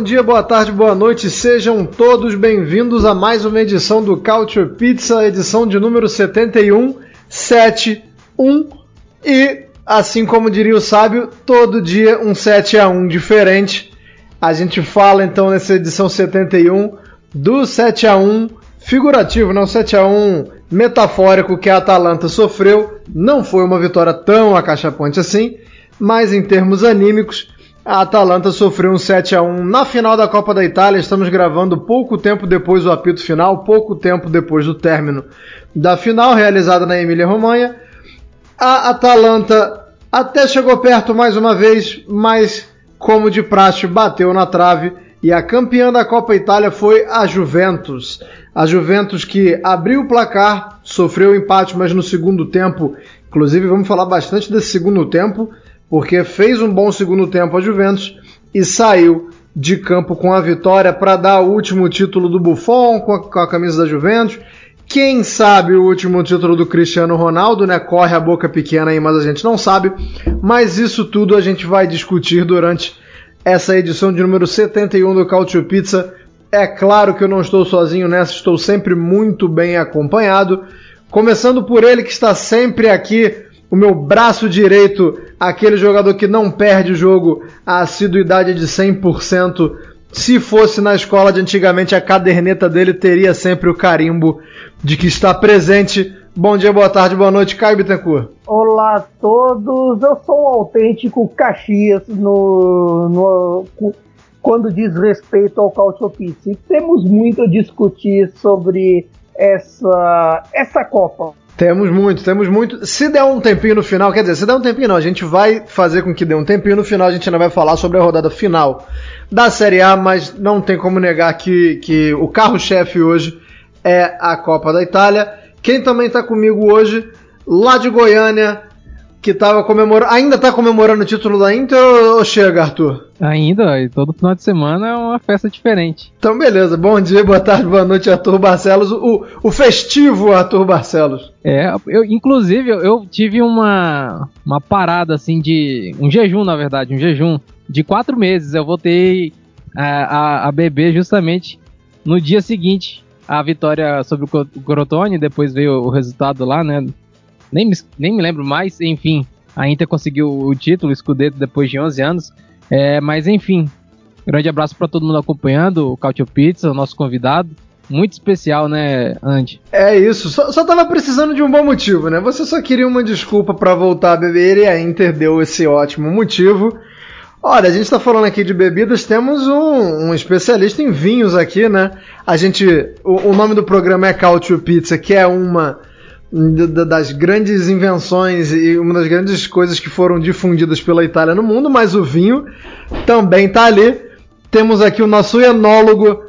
Bom dia, boa tarde, boa noite, sejam todos bem-vindos a mais uma edição do Culture Pizza, edição de número 71, 71 e, assim como diria o sábio, todo dia um 7 a 1 diferente. A gente fala então nessa edição 71 do 7 a 1 figurativo, não 7 a 1 metafórico que a Atalanta sofreu. Não foi uma vitória tão acachapante assim, mas em termos anímicos a Atalanta sofreu um 7 a 1 na final da Copa da Itália. Estamos gravando pouco tempo depois do apito final, pouco tempo depois do término da final realizada na Emília-Romanha. A Atalanta até chegou perto mais uma vez, mas como de praxe bateu na trave e a campeã da Copa Itália foi a Juventus. A Juventus que abriu o placar, sofreu empate, mas no segundo tempo, inclusive vamos falar bastante desse segundo tempo, porque fez um bom segundo tempo a Juventus e saiu de campo com a vitória para dar o último título do Buffon com a, com a, camisa da Juventus. Quem sabe o último título do Cristiano Ronaldo, né? Corre a boca pequena aí, mas a gente não sabe. Mas isso tudo a gente vai discutir durante essa edição de número 71 do Cautio Pizza. É claro que eu não estou sozinho nessa, estou sempre muito bem acompanhado. Começando por ele que está sempre aqui o meu braço direito, aquele jogador que não perde o jogo, a assiduidade de 100%. Se fosse na escola de antigamente, a caderneta dele teria sempre o carimbo de que está presente. Bom dia, boa tarde, boa noite, Caio Bittencourt. Olá a todos, eu sou um autêntico Caxias no, no, quando diz respeito ao Calciopizza. E temos muito a discutir sobre essa, essa Copa. Temos muito, temos muito. Se der um tempinho no final, quer dizer, se der um tempinho não, a gente vai fazer com que dê um tempinho no final, a gente ainda vai falar sobre a rodada final da Série A, mas não tem como negar que, que o carro-chefe hoje é a Copa da Itália. Quem também está comigo hoje, lá de Goiânia, que tava comemorando. Ainda tá comemorando o título da Inter ou chega, Arthur? Ainda, e todo final de semana é uma festa diferente. Então, beleza. Bom dia, boa tarde, boa noite, Arthur Barcelos. O, o festivo Arthur Barcelos. É, eu, inclusive, eu tive uma, uma parada assim de. Um jejum, na verdade, um jejum de quatro meses. Eu voltei a, a, a beber justamente no dia seguinte a vitória sobre o Crotone, depois veio o resultado lá, né? Nem me, nem me lembro mais, enfim, a Inter conseguiu o título, o Scudetto, depois de 11 anos, é, mas enfim, grande abraço para todo mundo acompanhando, o Cautio Pizza, o nosso convidado, muito especial, né, Andy? É isso, só, só tava precisando de um bom motivo, né? Você só queria uma desculpa para voltar a beber e a Inter deu esse ótimo motivo. Olha, a gente está falando aqui de bebidas, temos um, um, especialista em vinhos aqui, né? A gente, o, o nome do programa é Cautio Pizza, que é uma das grandes invenções e uma das grandes coisas que foram difundidas pela Itália no mundo, mas o vinho também está ali. Temos aqui o nosso enólogo,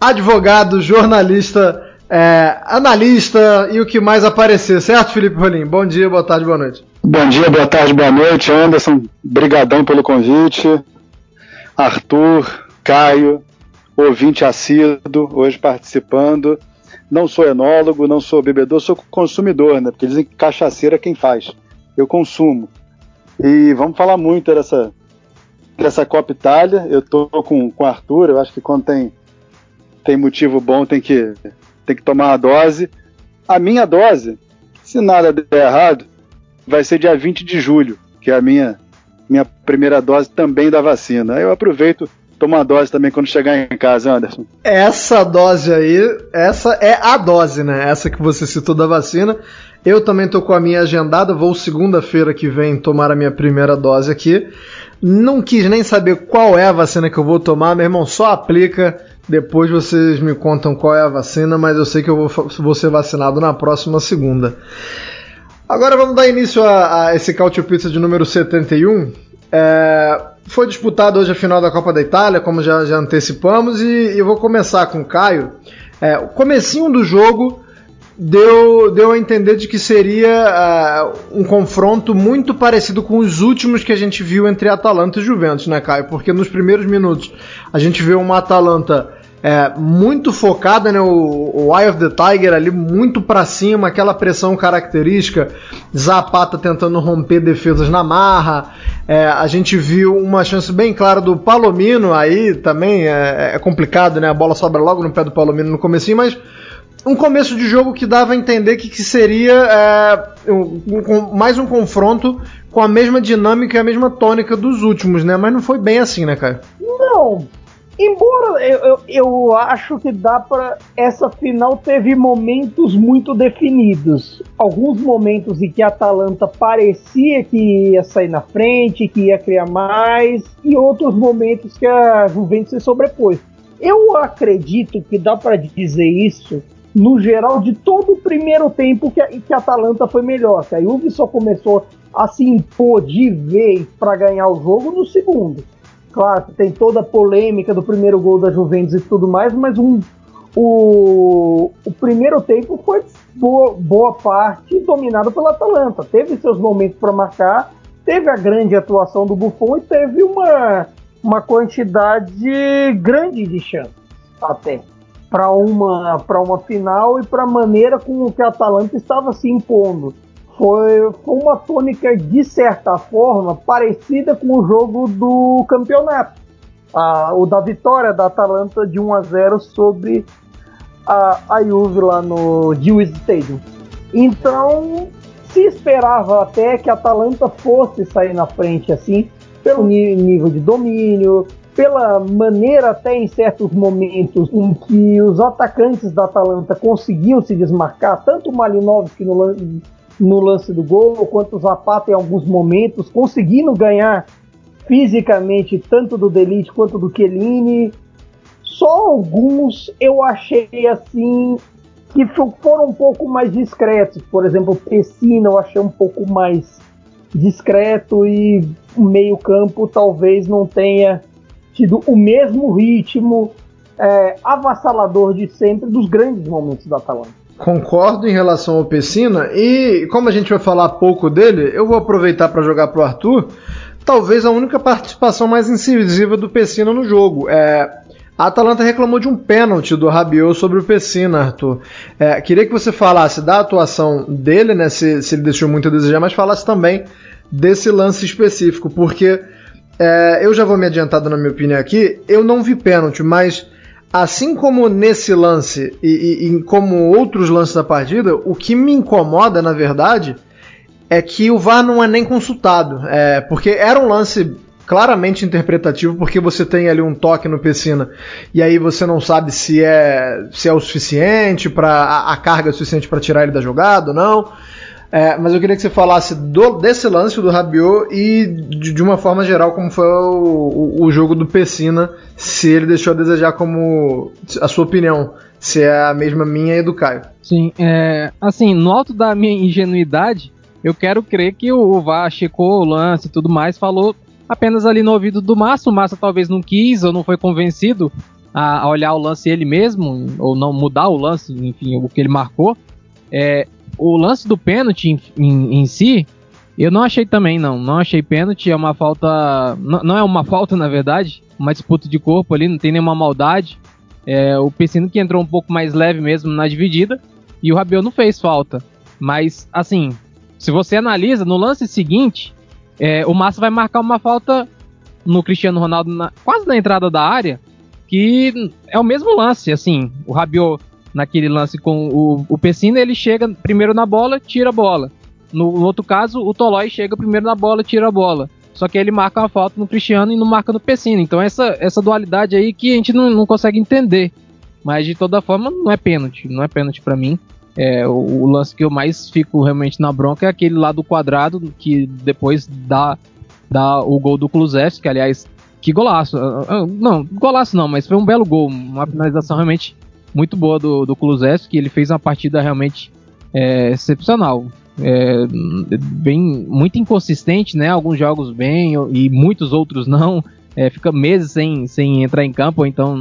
advogado, jornalista, é, analista e o que mais aparecer, certo, Felipe Rolim? Bom dia, boa tarde, boa noite. Bom dia, boa tarde, boa noite, Anderson. Brigadão pelo convite. Arthur, Caio, ouvinte assíduo, hoje participando não sou enólogo, não sou bebedor, sou consumidor, né? Porque dizem que cachaceira é quem faz. Eu consumo. E vamos falar muito dessa, dessa Copa Itália. Eu tô com, com o Arthur, eu acho que quando tem, tem motivo bom tem que, tem que tomar a dose. A minha dose, se nada der errado, vai ser dia 20 de julho, que é a minha, minha primeira dose também da vacina. Eu aproveito Toma uma dose também quando chegar em casa, Anderson. Essa dose aí, essa é a dose, né? Essa que você citou da vacina. Eu também tô com a minha agendada, vou segunda-feira que vem tomar a minha primeira dose aqui. Não quis nem saber qual é a vacina que eu vou tomar, meu irmão, só aplica. Depois vocês me contam qual é a vacina, mas eu sei que eu vou, vou ser vacinado na próxima segunda. Agora vamos dar início a, a esse Cautio Pizza de número 71. É, foi disputado hoje a final da Copa da Itália, como já, já antecipamos, e, eu vou começar com o Caio. É, o comecinho do jogo deu, deu a entender de que seria uh, um confronto muito parecido com os últimos que a gente viu entre Atalanta e Juventus, né, Caio? Porque nos primeiros minutos a gente vê uma Atalanta é, muito focada, né? O, o Eye of the Tiger ali muito para cima, aquela pressão característica, Zapata tentando romper defesas na marra. É, a gente viu uma chance bem clara do Palomino aí também é, é complicado, né? A bola sobra logo no pé do Palomino no comecinho, mas um começo de jogo que dava a entender que, que seria é, um, um, mais um confronto com a mesma dinâmica e a mesma tônica dos últimos, né? Mas não foi bem assim, né, cara? Não. Embora eu, eu, eu acho que dá para essa final teve momentos muito definidos. Alguns momentos em que a Atalanta parecia que ia sair na frente, que ia criar mais, e outros momentos que a Juventus se sobrepôs. Eu acredito que dá para dizer isso no geral, de todo o primeiro tempo que a, que a Atalanta foi melhor. Que a Juve só começou a se impor de vez para ganhar o jogo no segundo. Claro, tem toda a polêmica do primeiro gol da Juventus e tudo mais, mas um, o, o primeiro tempo foi boa, boa parte dominado pela Atalanta. Teve seus momentos para marcar, teve a grande atuação do Buffon e teve uma, uma quantidade grande de chances até para uma, uma final e para a maneira com que a Atalanta estava se impondo. Foi, foi uma tônica, de certa forma, parecida com o jogo do campeonato. Ah, o da vitória da Atalanta de 1 a 0 sobre a, a Juve lá no Dewey Stadium. Então, se esperava até que a Atalanta fosse sair na frente assim, pelo nível de domínio, pela maneira até em certos momentos em que os atacantes da Atalanta conseguiam se desmarcar, tanto o Malinovski no, no lance do gol, quanto o Zapata em alguns momentos, conseguindo ganhar fisicamente tanto do Delite quanto do Chiellini. Só alguns eu achei assim que foram um pouco mais discretos. Por exemplo, Pessina eu achei um pouco mais discreto e o meio-campo talvez não tenha tido o mesmo ritmo é, avassalador de sempre dos grandes momentos da Atalanta. Concordo em relação ao Pessina e como a gente vai falar pouco dele, eu vou aproveitar para jogar pro Arthur. Talvez a única participação mais incisiva do Pessina no jogo. É, a Atalanta reclamou de um pênalti do Rabiot sobre o Pessina, Arthur. É, queria que você falasse da atuação dele, né, se, se ele deixou muito a desejar, mas falasse também desse lance específico, porque é, eu já vou me adiantando na minha opinião aqui. Eu não vi pênalti, mas assim como nesse lance e, e, e, como outros lances da partida, o que me incomoda, na verdade, é que o VAR não é nem consultado. É, porque era um lance claramente interpretativo, porque você tem ali um toque no Pessina e aí você não sabe se é, se é o suficiente para a, a carga é suficiente para tirar ele da jogada ou não. É, mas eu queria que você falasse do, desse lance do Rabiot e de, de, uma forma geral como foi o, o, o, jogo do Pessina, se ele deixou a desejar como a sua opinião, se é a mesma minha e do Caio. Sim, é, assim, no alto da minha ingenuidade, eu quero crer que o, VAR checou o lance e tudo mais, falou apenas ali no ouvido do Massa, o Massa talvez não quis ou não foi convencido a, a olhar o lance ele mesmo, ou não mudar o lance, enfim, o que ele marcou. É, o lance do pênalti em, em, em, si, eu não achei também, não. Não achei pênalti, é uma falta. Não, não, é uma falta, na verdade, uma disputa de corpo ali, não tem nenhuma maldade. É, o Pessino que entrou um pouco mais leve mesmo na dividida, e o Rabiot não fez falta. Mas, assim, se você analisa, no lance seguinte, é, o Massa vai marcar uma falta no Cristiano Ronaldo, na, quase na entrada da área, que é o mesmo lance, assim, o Rabiot naquele lance com o, o Pessina, ele chega primeiro na bola, tira a bola. No, no outro caso, o Tolói chega primeiro na bola, tira a bola. Só que ele marca uma falta no Cristiano e não marca no Pessina. Então essa, essa dualidade aí que a gente não, não consegue entender. Mas de toda forma, não é pênalti. Não é pênalti para mim. É, o, o, lance que eu mais fico realmente na bronca é aquele lá do quadrado, que depois dá, dá o gol do Kulusevski, que aliás, que golaço. Ah, ah, não, golaço não, mas foi um belo gol. Uma finalização realmente muito boa do, do Kulusevski, ele fez uma partida realmente é, excepcional. é, bem muito inconsistente, né? Alguns jogos bem e muitos outros não. É, fica meses sem, sem entrar em campo, ou então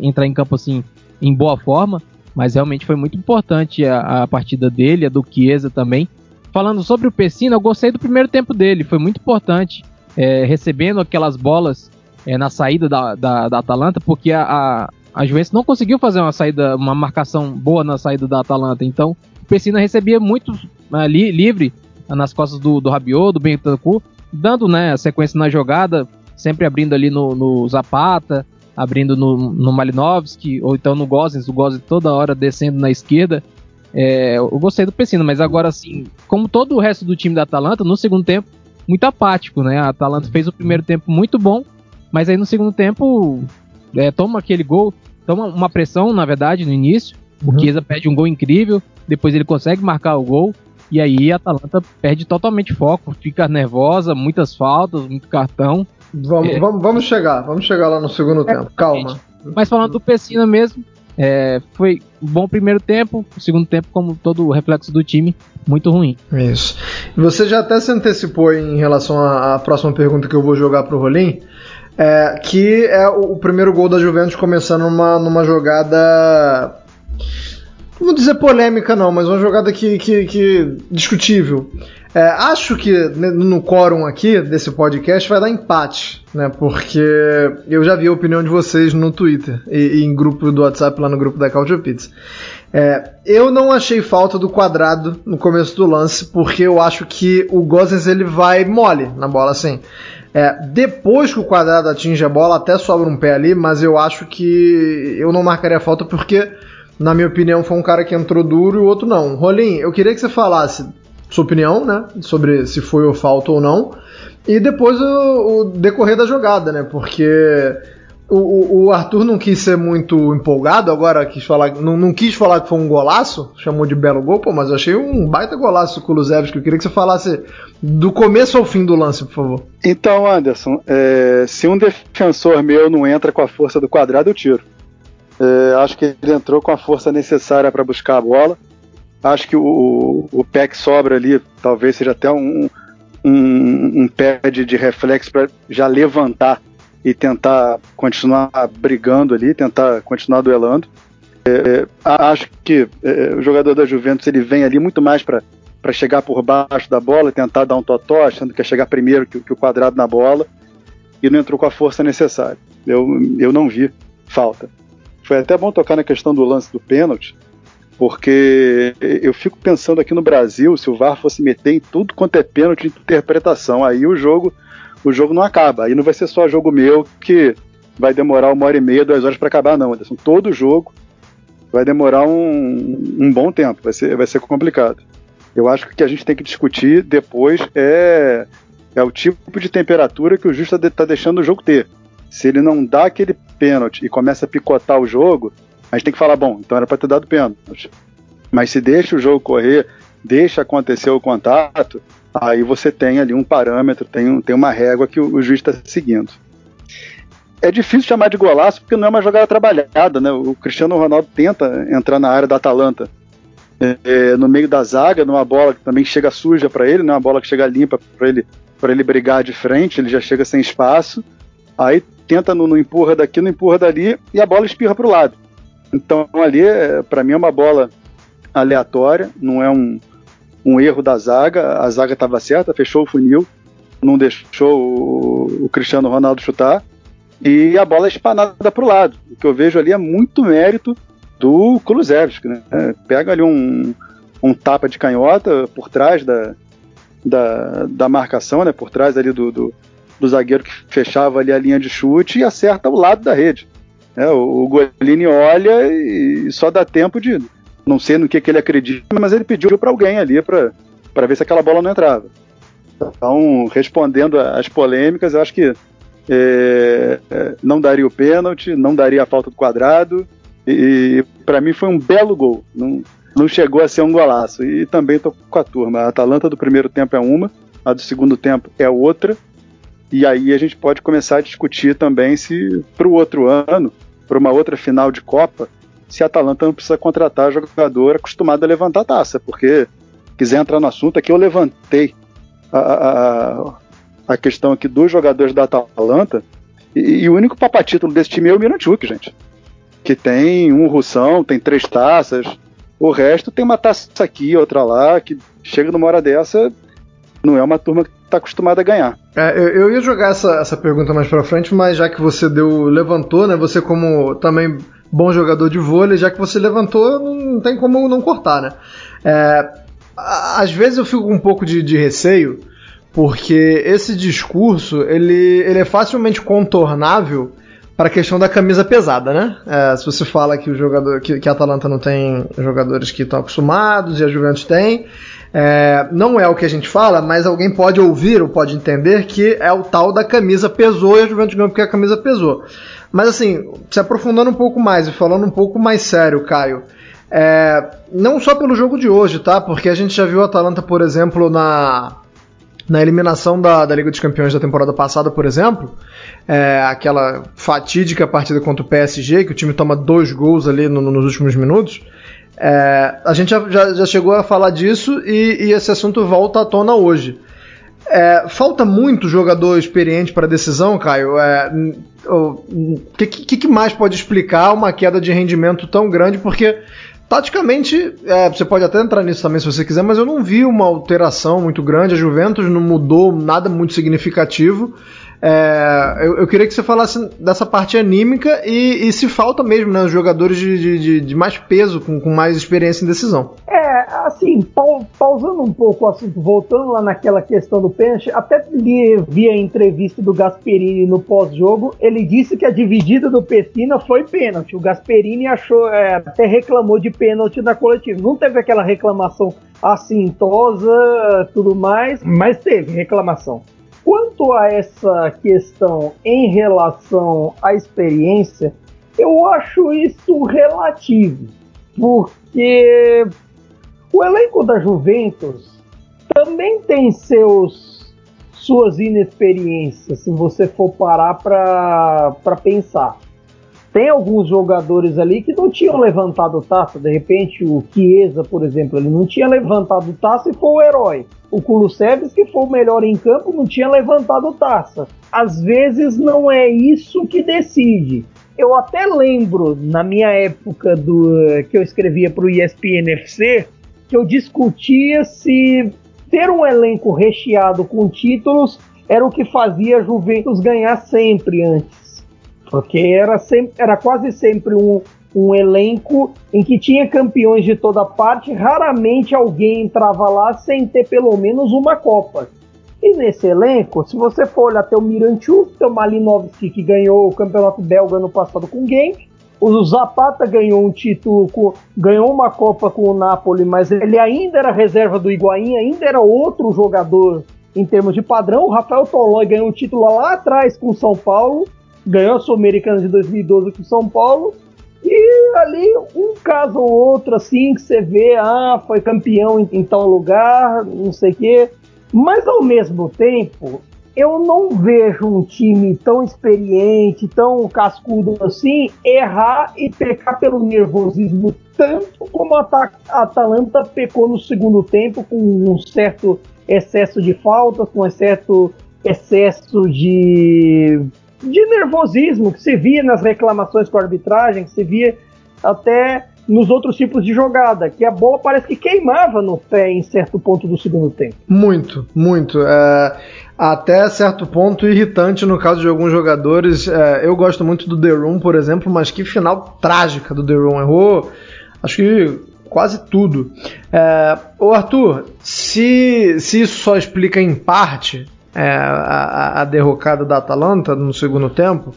entrar em campo assim em boa forma. Mas realmente foi muito importante a, a partida dele, a do Chiesa também. Falando sobre o Pessina, eu gostei do primeiro tempo dele, foi muito importante, é, recebendo aquelas bolas é, na saída da, da, da Atalanta, porque a, a, a Juventus não conseguiu fazer uma saída, uma marcação boa na saída da Atalanta. Então, o Pessina recebia muito ali, livre nas costas do, do Rabiot, do Bentancur, dando né, a sequência na jogada, sempre abrindo ali no, no Zapata, abrindo no, no Malinovski, ou então no Gozens, o Gozens toda hora descendo na esquerda. É, eu gostei do Pessina, mas agora assim, como todo o resto do time da Atalanta, no segundo tempo, muito apático, né? A Atalanta fez o primeiro tempo muito bom, mas aí no segundo tempo é, toma aquele gol, toma uma pressão, na verdade, no início. Uhum. O Chiesa pede um gol incrível, depois ele consegue marcar o gol, e aí a Atalanta perde totalmente foco, fica nervosa, muitas faltas, muito cartão. Vamos, é. vamos, vamos chegar, vamos chegar lá no segundo é, tempo, calma. Mas falando do Pessina mesmo, é, foi um bom primeiro tempo, o segundo tempo, como todo o reflexo do time, muito ruim. Isso. Você já até se antecipou em relação à, à próxima pergunta que eu vou jogar pro Rolim, é, que é o, o, primeiro gol da Juventus começando numa, numa jogada. Não vou dizer polêmica, não, mas uma jogada que, que, que discutível. É, acho que no quórum aqui desse podcast vai dar empate, né? Porque eu já vi a opinião de vocês no Twitter e, e em grupo do WhatsApp lá no grupo da Culture Pizza. É, eu não achei falta do quadrado no começo do lance, porque eu acho que o Gozens ele vai mole na bola, assim. É, depois que o quadrado atinge a bola, até sobra um pé ali, mas eu acho que eu não marcaria falta porque, na minha opinião, foi um cara que entrou duro e o outro não. Rolim, eu queria que você falasse sua opinião, né, sobre se foi ou falta ou não, e depois o, o decorrer da jogada, né, porque o, o, Arthur não quis ser muito empolgado, agora quis falar, não, não, quis falar que foi um golaço, chamou de belo gol, pô, mas eu achei um baita golaço o Kulusevski. Eu queria que você falasse do começo ao fim do lance, por favor. Então, Anderson, é, se um defensor meu não entra com a força do quadrado, eu tiro. É, acho que ele entrou com a força necessária para buscar a bola. Acho que o, o pé que sobra ali talvez seja até um, um, um pé de, de reflexo para já levantar e tentar continuar brigando ali, tentar continuar duelando. É, é acho que é, o jogador da Juventus ele vem ali muito mais para chegar por baixo da bola, tentar dar um totó, achando que ia chegar primeiro que, que, o quadrado na bola, e não entrou com a força necessária. Eu, eu não vi falta. Foi até bom tocar na questão do lance do pênalti, porque eu fico pensando aqui no Brasil, se o VAR fosse meter em tudo quanto é pênalti de interpretação, aí o jogo o jogo não acaba. Aí não vai ser só jogo meu que vai demorar uma hora e meia, duas horas para acabar, não, Anderson. Todo jogo vai demorar um, um bom tempo, vai ser, vai ser complicado. Eu acho que o que a gente tem que discutir depois é, é o tipo de temperatura que o juiz está deixando o jogo ter. Se ele não dá aquele pênalti e começa a picotar o jogo, a gente tem que falar, bom, então era para ter dado pênalti. Mas se deixa o jogo correr, deixa acontecer o contato, aí você tem ali um parâmetro, tem, tem uma régua que o, o juiz está seguindo. É difícil chamar de golaço porque não é uma jogada trabalhada, né? O Cristiano Ronaldo tenta entrar na área da Atalanta é no meio da zaga, numa bola que também chega suja para ele, né? Uma bola que chega limpa para ele para ele brigar de frente, ele já chega sem espaço. Aí tenta no, no empurra daqui, no empurra dali e a bola espirra para o lado. Então ali, é, para mim, é uma bola aleatória, não é um, um erro da zaga, a zaga estava certa, fechou o funil, não deixou o, o Cristiano Ronaldo chutar, e a bola é espanada para o lado. O que eu vejo ali é muito mérito do Kulusevski. Né? Pega ali um, um tapa de canhota por trás da, da, da marcação, né? por trás ali do, do, do, zagueiro que fechava ali a linha de chute e acerta o lado da rede. É, o, o Golini olha e só dá tempo de não sei no que, que ele acredita, mas ele pediu para alguém ali para ver se aquela bola não entrava. Então, respondendo às polêmicas, eu acho que é, é, não daria o pênalti, não daria a falta do quadrado, e, e para mim foi um belo gol. Não, não chegou a ser um golaço. E também estou com a turma. A Atalanta do primeiro tempo é uma, a do segundo tempo é outra. E aí a gente pode começar a discutir também se para o outro ano, para uma outra final de Copa, se a Atalanta não precisa contratar jogador acostumado a levantar taça, porque quiser entrar no assunto, aqui eu levantei a, a, a questão aqui dos jogadores da Atalanta, e, e o único papatítulo desse time é o Miranchuk, gente. Que tem um russão, tem três taças, o resto tem uma taça aqui, outra lá, que chega numa hora dessa, não é uma turma que está acostumada a ganhar. É, eu, eu, ia jogar essa, essa pergunta mais para frente, mas já que você deu levantou, né? Você como também bom jogador de vôlei, já que você levantou, não tem como não cortar, né? É, às vezes eu fico com um pouco de, de receio, porque esse discurso ele, ele é facilmente contornável para a questão da camisa pesada, né? É, se você fala que o jogador que, que a Atalanta não tem jogadores que estão acostumados e a Juventus tem, é, não é o que a gente fala, mas alguém pode ouvir ou pode entender que é o tal da camisa pesou e a Juventus ganhou porque a camisa pesou. Mas assim, se aprofundando um pouco mais e falando um pouco mais sério, Caio, é, não só pelo jogo de hoje, tá? Porque a gente já viu a Atalanta, por exemplo, na, na eliminação da, da Liga dos Campeões da temporada passada, por exemplo, é, aquela fatídica partida contra o PSG, que o time toma dois gols ali no, nos últimos minutos. É, a gente já, já, já, chegou a falar disso e, e, esse assunto volta à tona hoje. É, falta muito jogador experiente para decisão, Caio. É, o que, que, mais pode explicar uma queda de rendimento tão grande? Porque, taticamente, é, você pode até entrar nisso também se você quiser, mas eu não vi uma alteração muito grande. A Juventus não mudou nada muito significativo. É, eu, eu, queria que você falasse dessa parte anímica e, e se falta mesmo, né, os jogadores de, de, de mais peso, com, com, mais experiência em decisão. É, assim, pausando um pouco o assunto, voltando lá naquela questão do pênalti, até li, vi a entrevista do Gasperini no pós-jogo, ele disse que a dividida do Pessina foi pênalti. O Gasperini achou, é, até reclamou de pênalti na coletiva. Não teve aquela reclamação assintosa, tudo mais, mas teve reclamação. Quanto a essa questão em relação à experiência, eu acho isso relativo, porque o elenco da Juventus também tem seus suas inexperiências, se você for parar para pensar. Tem alguns jogadores ali que não tinham levantado taça, de repente o Chiesa, por exemplo, ele não tinha levantado taça e foi o herói o Kulusevski, que foi o melhor em campo, não tinha levantado taça. Às vezes não é isso que decide. Eu até lembro, na minha época do que eu escrevia para o ESPN FC, que eu discutia se ter um elenco recheado com títulos era o que fazia a Juventus ganhar sempre antes. Porque era, sempre, era quase sempre um, um elenco em que tinha campeões de toda parte, raramente alguém entrava lá sem ter pelo menos uma Copa. E nesse elenco, se você for olhar até o Miranchuk, o Malinovski que ganhou o campeonato belga no passado com o Genk, o Zapata ganhou um título, com, ganhou uma Copa com o Napoli, mas ele ainda era reserva do Higuaín, ainda era outro jogador em termos de padrão. O Rafael Tolói ganhou um título lá atrás com o São Paulo, ganhou a Sul-Americana de 2012 com o São Paulo, e ali, um caso ou outro, assim, que você vê, ah, foi campeão em, em tal lugar, não sei o quê. Mas ao mesmo tempo, eu não vejo um time tão experiente, tão cascudo assim, errar e pecar pelo nervosismo tanto como a Atalanta pecou no segundo tempo, com um certo excesso de faltas, com um certo excesso de de nervosismo que se via nas reclamações com a arbitragem, que se via até nos outros tipos de jogada, que a bola parece que queimava no pé em certo ponto do segundo tempo. Muito, muito. É, até certo ponto irritante no caso de alguns jogadores. É, eu gosto muito do The por exemplo, mas que final trágica do The. Errou, acho que quase tudo. É, ô Arthur, se, se isso só explica em parte é, a, a, derrocada da Atalanta no segundo tempo,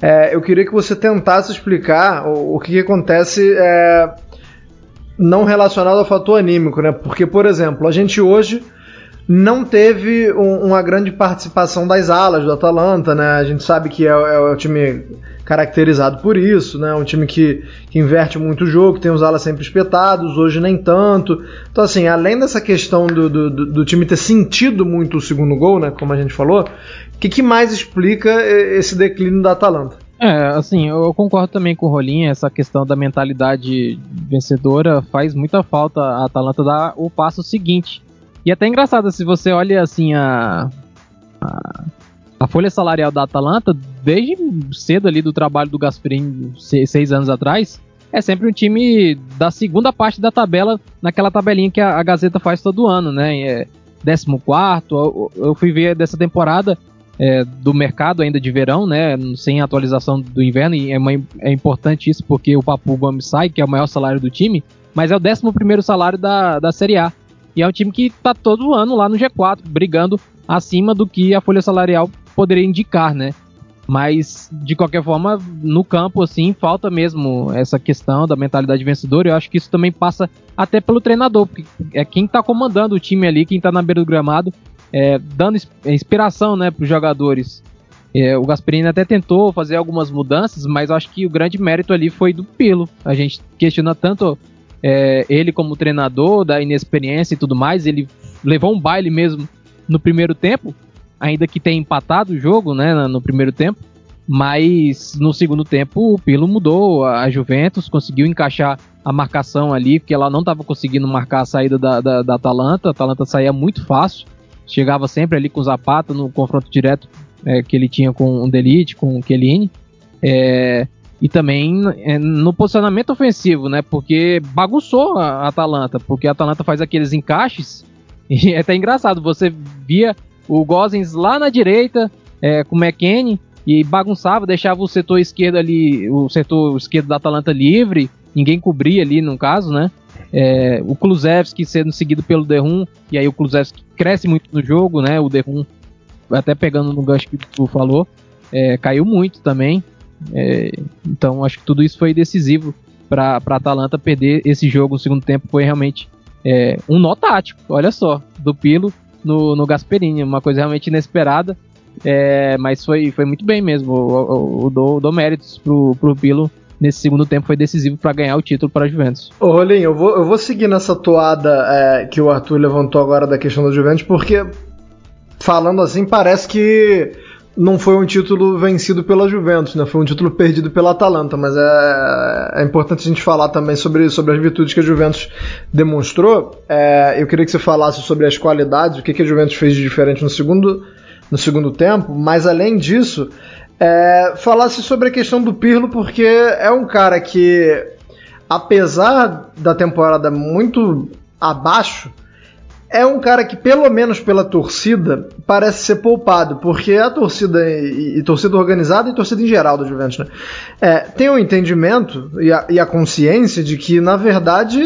é, eu queria que você tentasse explicar o, o que, que acontece é, não relacionado ao fator anímico, né? Porque, por exemplo, a gente hoje não teve um, uma grande participação das alas do Atalanta, né? A gente sabe que é, é, o time caracterizado por isso, né? Um time que, que inverte muito o jogo, tem os alas sempre espetados, hoje nem tanto. Então, assim, além dessa questão do, do, do time ter sentido muito o segundo gol, né? Como a gente falou, o que, que mais explica esse declínio da Atalanta? É, assim, eu concordo também com o Rolinha, essa questão da mentalidade vencedora faz muita falta a Atalanta dar o passo seguinte. E é até engraçado, se você olha assim a, a, a folha salarial da Atalanta, desde cedo ali do trabalho do Gasperini, seis, seis anos atrás, é sempre um time da segunda parte da tabela, naquela tabelinha que a, a Gazeta faz todo ano, né? É 14, eu, eu fui ver dessa temporada, é, do mercado ainda de verão, né? Sem atualização do inverno, e é, uma, é importante isso porque o Papu Gomes sai, que é o maior salário do time, mas é o 11 salário da, da Série A. E é um time que está todo ano lá no G4, brigando acima do que a folha salarial poderia indicar, né? Mas, de qualquer forma, no campo, assim, falta mesmo essa questão da mentalidade vencedora. Eu acho que isso também passa até pelo treinador, porque é quem está comandando o time ali, quem está na beira do gramado, é, dando inspiração né, os jogadores. É, o Gasperini até tentou fazer algumas mudanças, mas acho que o grande mérito ali foi do Pilo. A gente questiona tanto é, ele como treinador, da inexperiência e tudo mais. Ele levou um baile mesmo no primeiro tempo, ainda que tenha empatado o jogo né, no primeiro tempo. Mas no segundo tempo o Pilo mudou a Juventus, conseguiu encaixar a marcação ali, porque ela não estava conseguindo marcar a saída da, da, da Atalanta. A Atalanta saía muito fácil chegava sempre ali com o Zapata no confronto direto é, que ele tinha com o Delite, com o Chiellini. É, e também é, no posicionamento ofensivo, né? Porque bagunçou a Atalanta, porque a Atalanta faz aqueles encaixes e é até engraçado. Você via o Gozens lá na direita é, com o McKennie e bagunçava, deixava o setor esquerdo ali, o setor esquerdo da Atalanta livre, ninguém cobria ali no caso, né? É, o Kulusevski sendo seguido pelo Derrum, e aí o Kulusevski cresce muito no jogo, né? O Derrum, até pegando no gancho que tu falou, é, caiu muito também. É, então acho que tudo isso foi decisivo para a Atalanta perder esse jogo no segundo tempo. Foi realmente é, um nó tático, olha só, do Pilo no, no Gasperini, uma coisa realmente inesperada. É, mas foi, foi muito bem mesmo. O, o, o dou, méritos pro, pro Pilo nesse segundo tempo foi decisivo para ganhar o título para a Juventus. Ô Rolinho, eu vou, eu vou seguir nessa toada é, que o Arthur levantou agora da questão da Juventus, porque falando assim, parece que não foi um título vencido pela Juventus, né? Foi um título perdido pela Atalanta, mas é, é importante a gente falar também sobre, sobre as virtudes que a Juventus demonstrou. É, eu queria que você falasse sobre as qualidades, o que, que a Juventus fez de diferente no segundo, no segundo tempo, mas além disso, é, falasse sobre a questão do Pirlo, porque é um cara que, apesar da temporada muito abaixo, é um cara que, pelo menos pela torcida, parece ser poupado, porque a torcida, e, e torcida organizada e torcida em geral do Juventus, né, é, tem o um entendimento e a, e a, consciência de que, na verdade,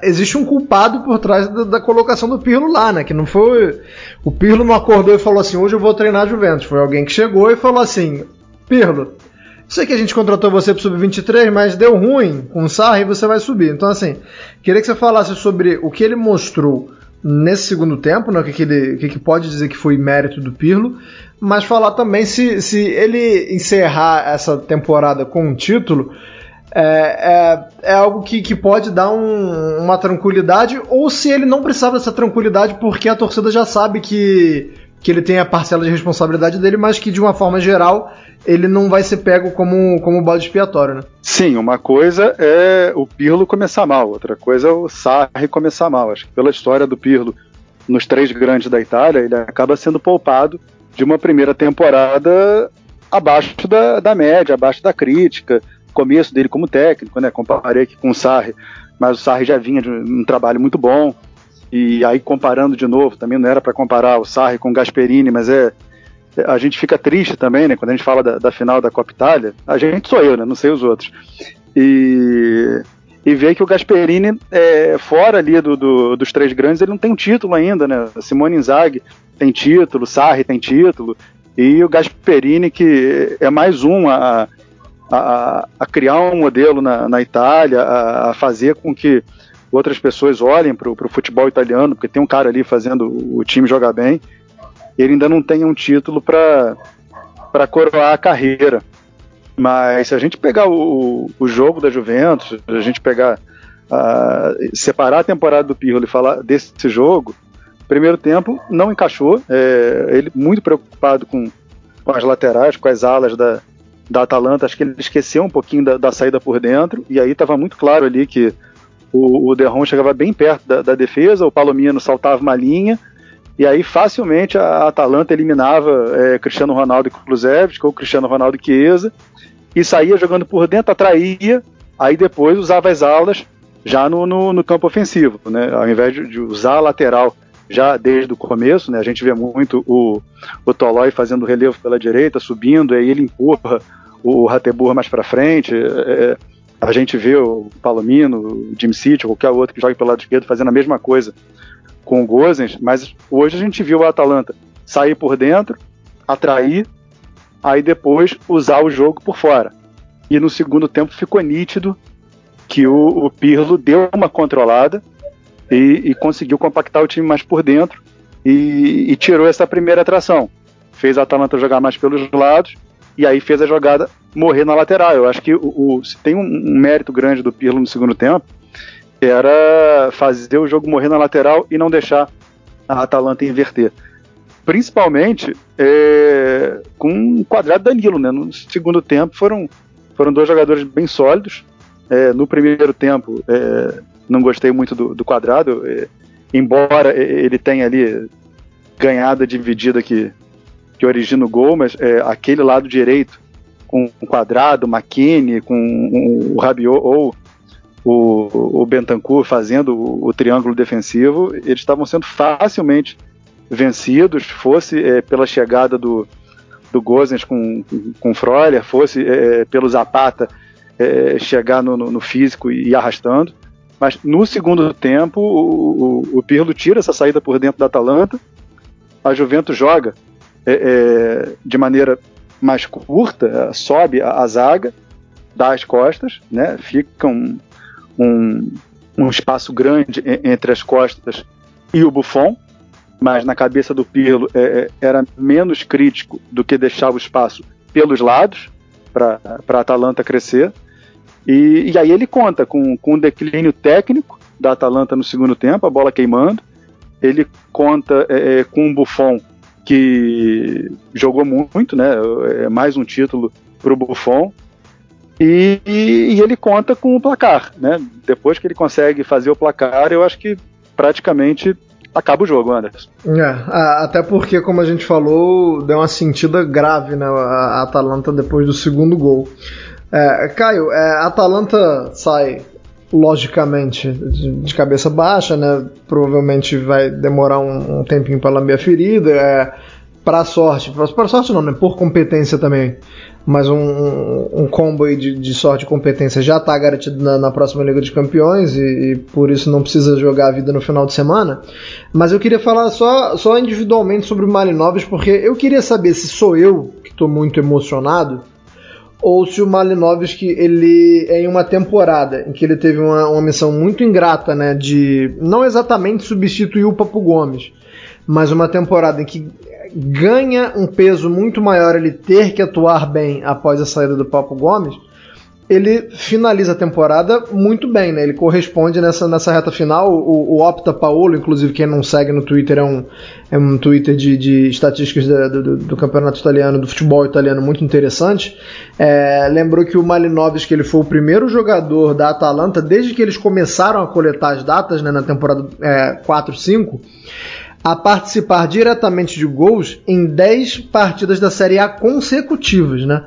existe um culpado por trás da, da, colocação do Pirlo lá, né, que não foi. O Pirlo não acordou e falou assim: hoje eu vou treinar a Juventus. Foi alguém que chegou e falou assim: Pirlo, sei que a gente contratou você para sub-23, mas deu ruim com o Sarri e você vai subir. Então, assim, queria que você falasse sobre o que ele mostrou nesse segundo tempo, né, o que, que ele o que, que, pode dizer que foi mérito do Pirlo, mas falar também se, se ele encerrar essa temporada com um título é, é, é algo que, que pode dar um, uma tranquilidade, ou se ele não precisava dessa tranquilidade porque a torcida já sabe que, que ele tem a parcela de responsabilidade dele, mas que de uma forma geral ele não vai ser pego como, como bode expiatório, né? Sim, uma coisa é o Pirlo começar mal, outra coisa é o Sarri começar mal. Acho que pela história do Pirlo nos três grandes da Itália, ele acaba sendo poupado de uma primeira temporada abaixo da, da média, abaixo da crítica, começo dele como técnico, né? Comparei aqui com o Sarri, mas o Sarri já vinha de um trabalho muito bom. E aí comparando de novo, também não era para comparar o Sarri com o Gasperini, mas é a gente fica triste também, né? Quando a gente fala da, da, final da Copa Itália, a gente sou eu, né? Não sei os outros. E, e ver que o Gasperini, é, fora ali do, do, dos três grandes, ele não tem um título ainda, né? Simone Inzaghi tem título, Sarri tem título, e o Gasperini, que é mais um a, a, a criar um modelo na, na Itália, a, a, fazer com que outras pessoas olhem para o futebol italiano, porque tem um cara ali fazendo o time jogar bem ele ainda não tem um título para coroar a carreira. Mas se a gente pegar o, o jogo da Juventus, a gente pegar uh, separar a temporada do Pirlo e falar desse jogo, primeiro tempo não encaixou. É, ele muito preocupado com, com as laterais, com as alas da, da Atalanta, acho que ele esqueceu um pouquinho da, da saída por dentro, e aí estava muito claro ali que o, o Derron chegava bem perto da, da, defesa, o Palomino saltava uma linha, e aí facilmente a Atalanta eliminava é, Cristiano Ronaldo e Kulusevski, ou Cristiano Ronaldo e Chiesa, e saía jogando por dentro, atraía, aí depois usava as alas já no, no, no campo ofensivo, né? ao invés de, de, usar a lateral já desde o começo, né? a gente vê muito o, o Tolói fazendo relevo pela direita, subindo, aí ele empurra o Rateburra mais para frente, é, é, a gente vê o Palomino, o Jim City, qualquer outro que joga pelo lado esquerdo fazendo a mesma coisa com o Gozens, mas hoje a gente viu o Atalanta sair por dentro, atrair, aí depois usar o jogo por fora. E no segundo tempo ficou nítido que o, o Pirlo deu uma controlada e, e, conseguiu compactar o time mais por dentro e, e tirou essa primeira atração. Fez a Atalanta jogar mais pelos lados e aí fez a jogada morrer na lateral. Eu acho que o, o se tem um, um, mérito grande do Pirlo no segundo tempo, era fazer o jogo morrer na lateral e não deixar a Atalanta inverter. Principalmente é, com o quadrado Danilo, né? No segundo tempo foram, foram dois jogadores bem sólidos. É, no primeiro tempo é, não gostei muito do, do quadrado, é, embora ele tenha ali ganhada dividida que, que origina o gol, mas é, aquele lado direito com o quadrado, McKinney, com o Rabiot ou o, o Bentancur fazendo o, o triângulo defensivo, eles estavam sendo facilmente vencidos, fosse é, pela chegada do, do Gozens com, com, Freuler, fosse é, pelo Zapata é, chegar no, no, no, físico e arrastando. Mas no segundo tempo, o, o, o, Pirlo tira essa saída por dentro da Atalanta, a Juventus joga é, de maneira mais curta, é, sobe a, a, zaga, dá as costas, né, fica um, um, um espaço grande entre as costas e o Buffon, mas na cabeça do Pirlo é, é, era menos crítico do que deixar o espaço pelos lados para a Atalanta crescer. E, e, aí ele conta com, com um declínio técnico da Atalanta no segundo tempo, a bola queimando. Ele conta é, é com um Buffon que jogou muito, né? É mais um título para o Buffon. E, e, ele conta com o placar, né? Depois que ele consegue fazer o placar, eu acho que praticamente acaba o jogo, Anderson. É, até porque, como a gente falou, deu uma sentida grave né, a Atalanta depois do segundo gol. É, Caio, é, a Atalanta sai logicamente de, cabeça baixa, né? Provavelmente vai demorar um, um tempinho para lamber a ferida. É, para sorte, para sorte não, né? Por competência também. Mas um, um, combo de, de, sorte e competência já está garantido na, na, próxima Liga dos Campeões e, e, por isso não precisa jogar a vida no final de semana. Mas eu queria falar só, só individualmente sobre o Malinovas, porque eu queria saber se sou eu que estou muito emocionado ou se o Malinovski ele é em uma temporada em que ele teve uma, uma missão muito ingrata, né, de não exatamente substituir o Papo Gomes, mas uma temporada em que ganha um peso muito maior ele ter que atuar bem após a saída do Papo Gomes, ele finaliza a temporada muito bem, né? Ele corresponde nessa, nessa reta final. O, o Opta Paolo, inclusive, quem não segue no Twitter, é um, é um Twitter de, de estatísticas do, do, campeonato italiano, do futebol italiano, muito interessante. É, lembrou que o Malinovski ele foi o primeiro jogador da Atalanta, desde que eles começaram a coletar as datas né, na temporada é, 4-5 a participar diretamente de gols em 10 partidas da Série A consecutivas, né?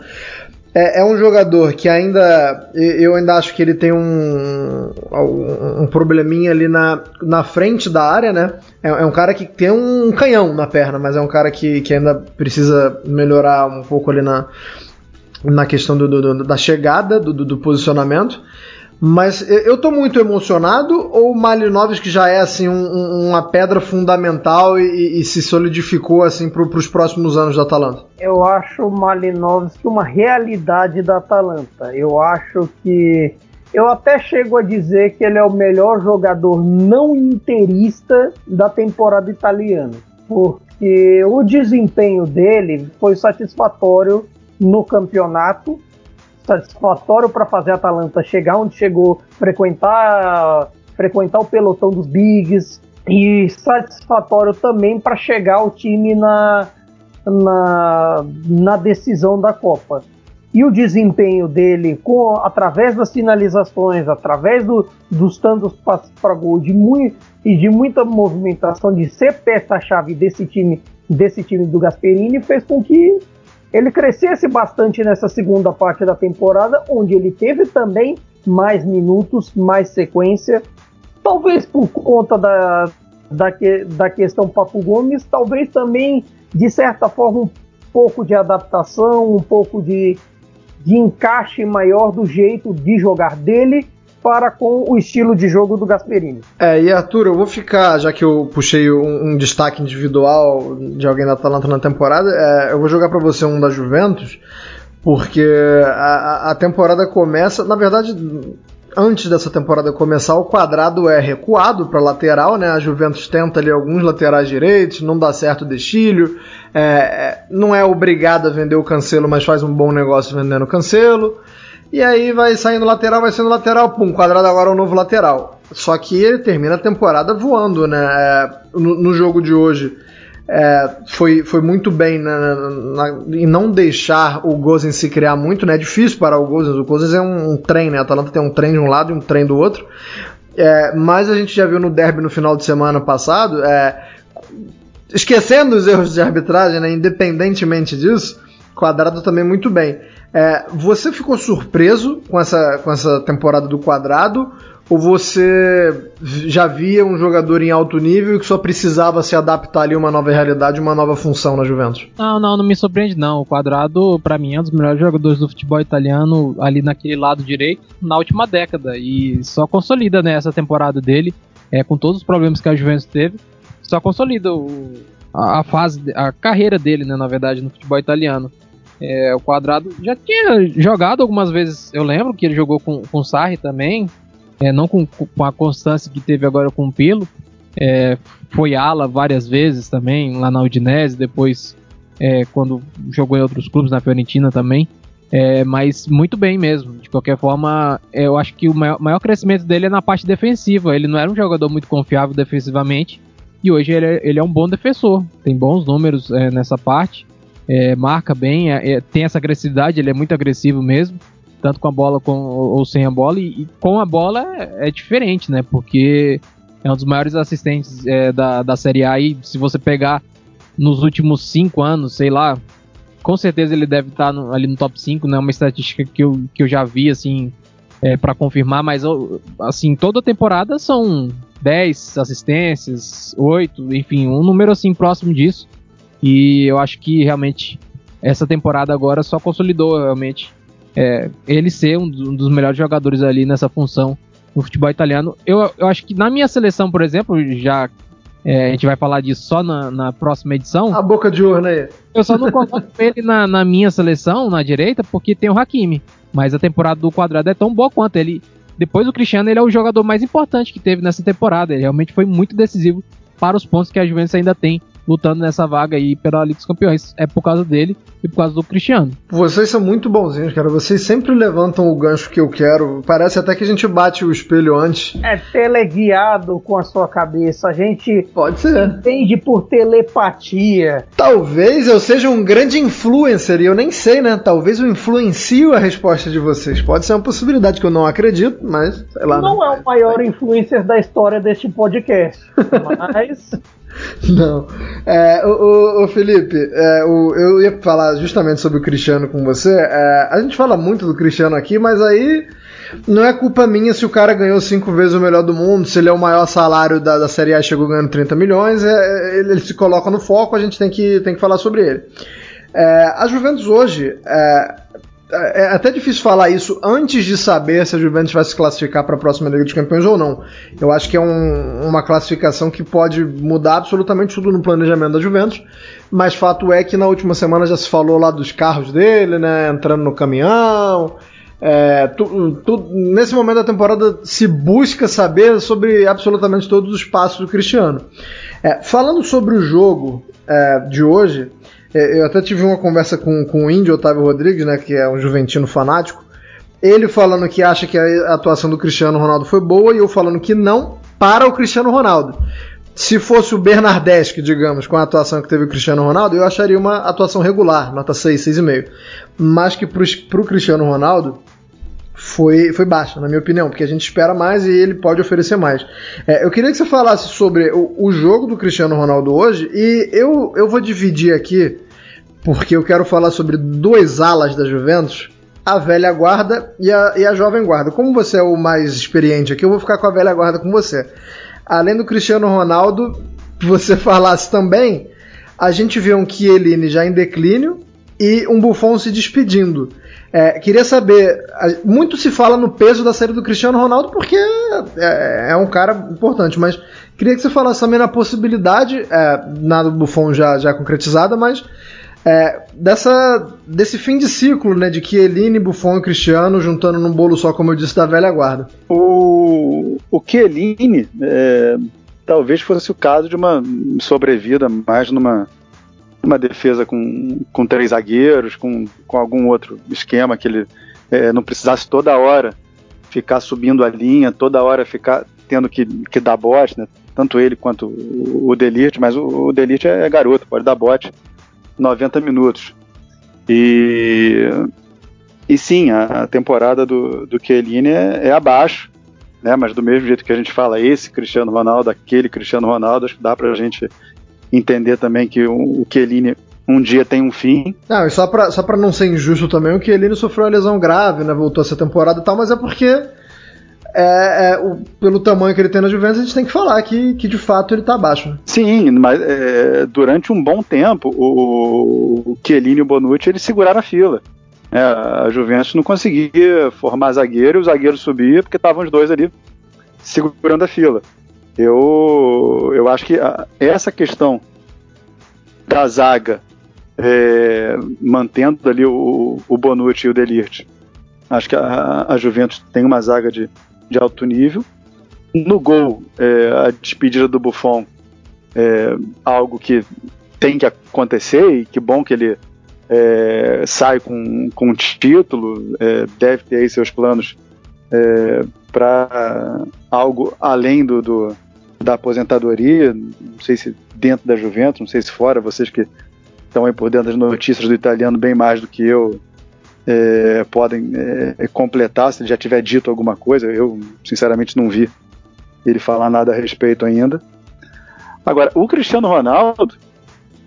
É, é, um jogador que ainda. Eu ainda acho que ele tem um, um, probleminha ali na, na frente da área, né? É, é, um cara que tem um canhão na perna, mas é um cara que, que ainda precisa melhorar um pouco ali na, na questão do, do da chegada, do, do posicionamento. Mas eu tô muito emocionado ou o Malinovski já é assim um, uma pedra fundamental e, e se solidificou assim para os próximos anos da Atalanta? Eu acho o Malinovski uma realidade da Atalanta. Eu acho que eu até chego a dizer que ele é o melhor jogador não interista da temporada italiana, porque o desempenho dele foi satisfatório no campeonato satisfatório para fazer a Atalanta chegar onde chegou, frequentar, frequentar o pelotão dos bigs e satisfatório também para chegar o time na, na, na decisão da Copa. e o desempenho dele, com, através das finalizações, através do, dos tantos passos para gol de muito, e de muita movimentação, de ser peça-chave desse time, desse time do Gasperini, fez com que ele crescesse bastante nessa segunda parte da temporada, onde ele teve também mais minutos, mais sequência, talvez por conta da, da, que, da questão Papo Gomes, talvez também, de certa forma, um pouco de adaptação, um pouco de, de encaixe maior do jeito de jogar dele para com o estilo de jogo do Gasperini. É, e Arthur, eu vou ficar, já que eu puxei um, um destaque individual de alguém da Atalanta na temporada, é, eu vou jogar para você um da Juventus, porque a, a temporada começa, na verdade, antes dessa temporada começar, o quadrado é recuado para lateral, né? A Juventus tenta ali alguns laterais direitos, não dá certo o Destilho, é, é, não é obrigado a vender o Cancelo, mas faz um bom negócio vendendo o Cancelo. E aí vai saindo lateral, vai sendo lateral, pum, quadrado agora é o novo lateral. Só que ele termina a temporada voando, né? É, no, no jogo de hoje é, foi, foi muito bem na, na, em não deixar o Gozin se criar muito, né? É difícil parar o Gozin. O Gozin é um, um, trem, né? A Atalanta tem um trem de um lado e um trem do outro. É, mas a gente já viu no derby no final de semana passado, é, esquecendo os erros de arbitragem, né? Independentemente disso, Quadrado também muito bem. É, você ficou surpreso com essa, com essa temporada do Quadrado? Ou você já via um jogador em alto nível que só precisava se adaptar ali a uma nova realidade, uma nova função na Juventus? Não, não, não me surpreende não. O Quadrado, para mim, é um dos melhores jogadores do futebol italiano ali naquele lado direito na última década e só consolida né, essa temporada dele, é, com todos os problemas que a Juventus teve, só consolida o, a, a, fase, a carreira dele, né, na verdade, no futebol italiano. É, o Quadrado já tinha jogado algumas vezes, eu lembro que ele jogou com, com o Sarri também, é, não com, com, a constância que teve agora com o Pilo. É, foi ala várias vezes também, lá na Udinese, depois é, quando jogou em outros clubes, na Fiorentina também. É, mas muito bem mesmo. De qualquer forma, é, eu acho que o maior, maior, crescimento dele é na parte defensiva. Ele não era um jogador muito confiável defensivamente. E hoje ele é, ele é um bom defensor. Tem bons números é, nessa parte. É, marca bem, tem essa agressividade, ele é muito agressivo mesmo tanto com a bola com, ou sem a bola, e, e com a bola é, é, diferente, né? Porque é um dos maiores assistentes é, da, da Série A e se você pegar nos últimos cinco anos, sei lá, com certeza ele deve estar no, ali no top 5, né? Uma estatística que eu, que eu já vi, assim, é, para confirmar, mas assim, toda temporada são 10 assistências, 8, enfim, um número assim próximo disso. E eu acho que realmente essa temporada agora só consolidou realmente é, ele ser um dos melhores jogadores ali nessa função no futebol italiano. Eu, eu acho que na minha seleção, por exemplo, já é, a gente vai falar disso só na, na, próxima edição. A boca de urna aí. Eu só não coloco ele na, na, minha seleção, na direita, porque tem o Hakimi. Mas a temporada do quadrado é tão boa quanto ele. Depois do Cristiano, ele é o jogador mais importante que teve nessa temporada. Ele realmente foi muito decisivo para os pontos que a Juventus ainda tem lutando nessa vaga aí pela Liga dos Campeões. É por causa dele e por causa do Cristiano. Vocês são muito bonzinhos, cara. Vocês sempre levantam o gancho que eu quero. Parece até que a gente bate o espelho antes. É teleguiado com a sua cabeça. A gente pode ser. Entende por telepatia. Talvez eu seja um grande influencer e eu nem sei, né? Talvez eu influencio a resposta de vocês. Pode ser uma possibilidade que eu não acredito, mas sei lá. Não né? é o maior influencer da história deste podcast, mas Não. É, o, o, Felipe, é, o, eu ia falar justamente sobre o Cristiano com você. É, a gente fala muito do Cristiano aqui, mas aí não é culpa minha se o cara ganhou cinco vezes o melhor do mundo, se ele é o maior salário da, da Série A e chegou ganhando 30 milhões, é, ele, ele, se coloca no foco, a gente tem que, tem que falar sobre ele. É, a Juventus hoje, é, é, até difícil falar isso antes de saber se a Juventus vai se classificar para a próxima Liga dos Campeões ou não. Eu acho que é um, uma classificação que pode mudar absolutamente tudo no planejamento da Juventus, mas fato é que na última semana já se falou lá dos carros dele, né, entrando no caminhão. É, tu, tu, nesse momento da temporada se busca saber sobre absolutamente todos os passos do Cristiano. É, falando sobre o jogo é, de hoje, eu até tive uma conversa com, com o Índio Otávio Rodrigues, né, que é um juventino fanático. Ele falando que acha que a atuação do Cristiano Ronaldo foi boa e eu falando que não para o Cristiano Ronaldo. se fosse o Bernardeschi, digamos, com a atuação que teve o Cristiano Ronaldo, eu acharia uma atuação regular, nota 6, 6,5. Mas que para o Cristiano Ronaldo foi, foi baixa, na minha opinião, porque a gente espera mais e ele pode oferecer mais. É, eu queria que você falasse sobre o, o, jogo do Cristiano Ronaldo hoje e eu, eu vou dividir aqui, porque eu quero falar sobre duas alas da Juventus, a velha guarda e a, e a jovem guarda. Como você é o mais experiente aqui, eu vou ficar com a velha guarda com você além do Cristiano Ronaldo, você falasse também, a gente vê um Chiellini já em declínio e um Buffon se despedindo. É, queria saber, muito se fala no peso da série do Cristiano Ronaldo porque é, é um cara importante, mas queria que você falasse também na possibilidade, é, nada do Buffon já, já concretizada, mas é, dessa, desse fim de ciclo, né, de Chiellini, Buffon e Cristiano juntando num bolo só, como eu disse, da velha guarda. O, o Chiellini é, talvez fosse o caso de uma sobrevida mais numa, numa defesa com, com três zagueiros, com, com algum outro esquema que ele é, não precisasse toda hora ficar subindo a linha, toda hora ficar tendo que, que dar bote, né? tanto ele quanto o, o Delite, mas o, o Delite é garoto, pode dar bote 90 minutos. E, e sim, a, temporada do, do Chiellini é, é, abaixo, né? mas do mesmo jeito que a gente fala esse Cristiano Ronaldo, aquele Cristiano Ronaldo, acho que dá pra gente entender também que o, o Chiellini um dia tem um fim. Não, e só pra, só pra não ser injusto também, o Chiellini sofreu uma lesão grave, né? Voltou essa temporada e tal, mas é porque é, é, o, pelo tamanho que ele tem na Juventus, a gente tem que falar que, que de fato ele está abaixo. Né? Sim, mas é, durante um bom tempo, o, o Chiellini e o Bonucci eles seguraram a fila. É, a Juventus não conseguia formar zagueiro e o zagueiro subia porque estavam os dois ali segurando a fila. Eu, eu acho que a, essa questão da zaga é, mantendo ali o, o Bonucci e o Delirte. Acho que a, a Juventus tem uma zaga de, de alto nível. No gol, é, a despedida do Buffon é algo que tem que acontecer e que bom que ele é, sai com, com um título, é, deve ter aí seus planos é, para algo além do, do, da aposentadoria, não sei se dentro da Juventus, não sei se fora, vocês que estão aí por dentro das notícias do italiano bem mais do que eu, é, podem é, completar, se ele já tiver dito alguma coisa. Eu, sinceramente, não vi ele falar nada a respeito ainda. Agora, o Cristiano Ronaldo,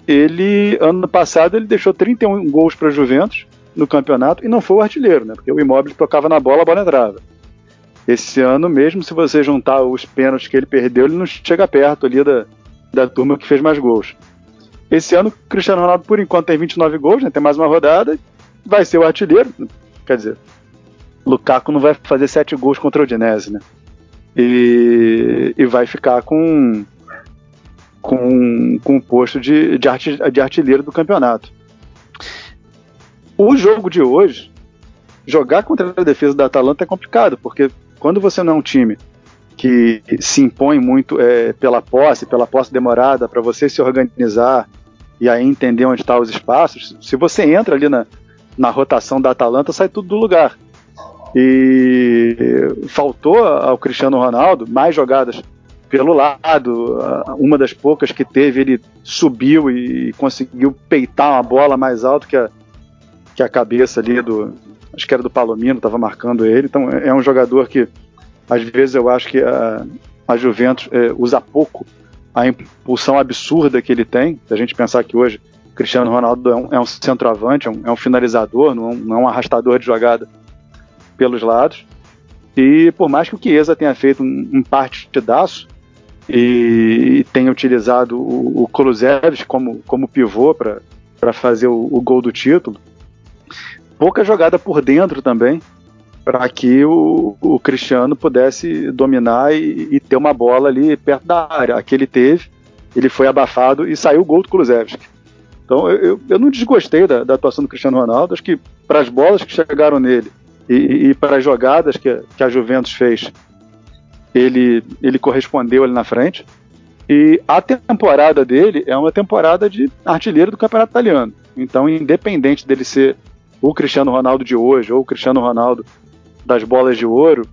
ele, ano passado, ele deixou 31 gols para a Juventus no campeonato e não foi o artilheiro, né? Porque o Imóvel tocava na bola, a bola entrava. Esse ano, mesmo se você juntar os pênaltis que ele perdeu, ele não chega perto ali da, da turma que fez mais gols. Esse ano, o Cristiano Ronaldo, por enquanto, tem 29 gols, né? tem mais uma rodada, vai ser o artilheiro. Quer dizer, Lukaku não vai fazer sete gols contra o Udinese, né? E, e vai ficar com com, com o posto de, de, art, de artilheiro do campeonato. O jogo de hoje, jogar contra a defesa da Atalanta é complicado, porque quando você não é um time que se impõe muito é, pela posse, pela posse demorada, para você se organizar e aí entender onde estão tá os espaços, se você entra ali na, na rotação da Atalanta, sai tudo do lugar. E faltou ao Cristiano Ronaldo mais jogadas pelo lado. Uma das poucas que teve, ele subiu e conseguiu peitar uma bola mais alto que a, que a cabeça ali do. Acho que era do Palomino, estava marcando ele. Então é um jogador que, às vezes, eu acho que a, a Juventus é, usa pouco a impulsão absurda que ele tem. Se a gente pensar que hoje Cristiano Ronaldo é um, é um centroavante, é um, é um finalizador, não é um, não é um, arrastador de jogada pelos lados. E por mais que o Chiesa tenha feito um, um partidaço e, e tenha utilizado o, o Kulusevski como, como pivô para fazer o, o gol do título, pouca jogada por dentro também para que o, o, Cristiano pudesse dominar e, e, ter uma bola ali perto da área. Aqui ele teve, ele foi abafado e saiu o gol do Kulusevski. Então eu, eu não desgostei da, da atuação do Cristiano Ronaldo, acho que para as bolas que chegaram nele e, e para as jogadas que, que a Juventus fez, ele, ele correspondeu ali na frente. E a temporada dele é uma temporada de artilheiro do campeonato italiano. Então, independente dele ser o Cristiano Ronaldo de hoje ou o Cristiano Ronaldo das bolas de ouro,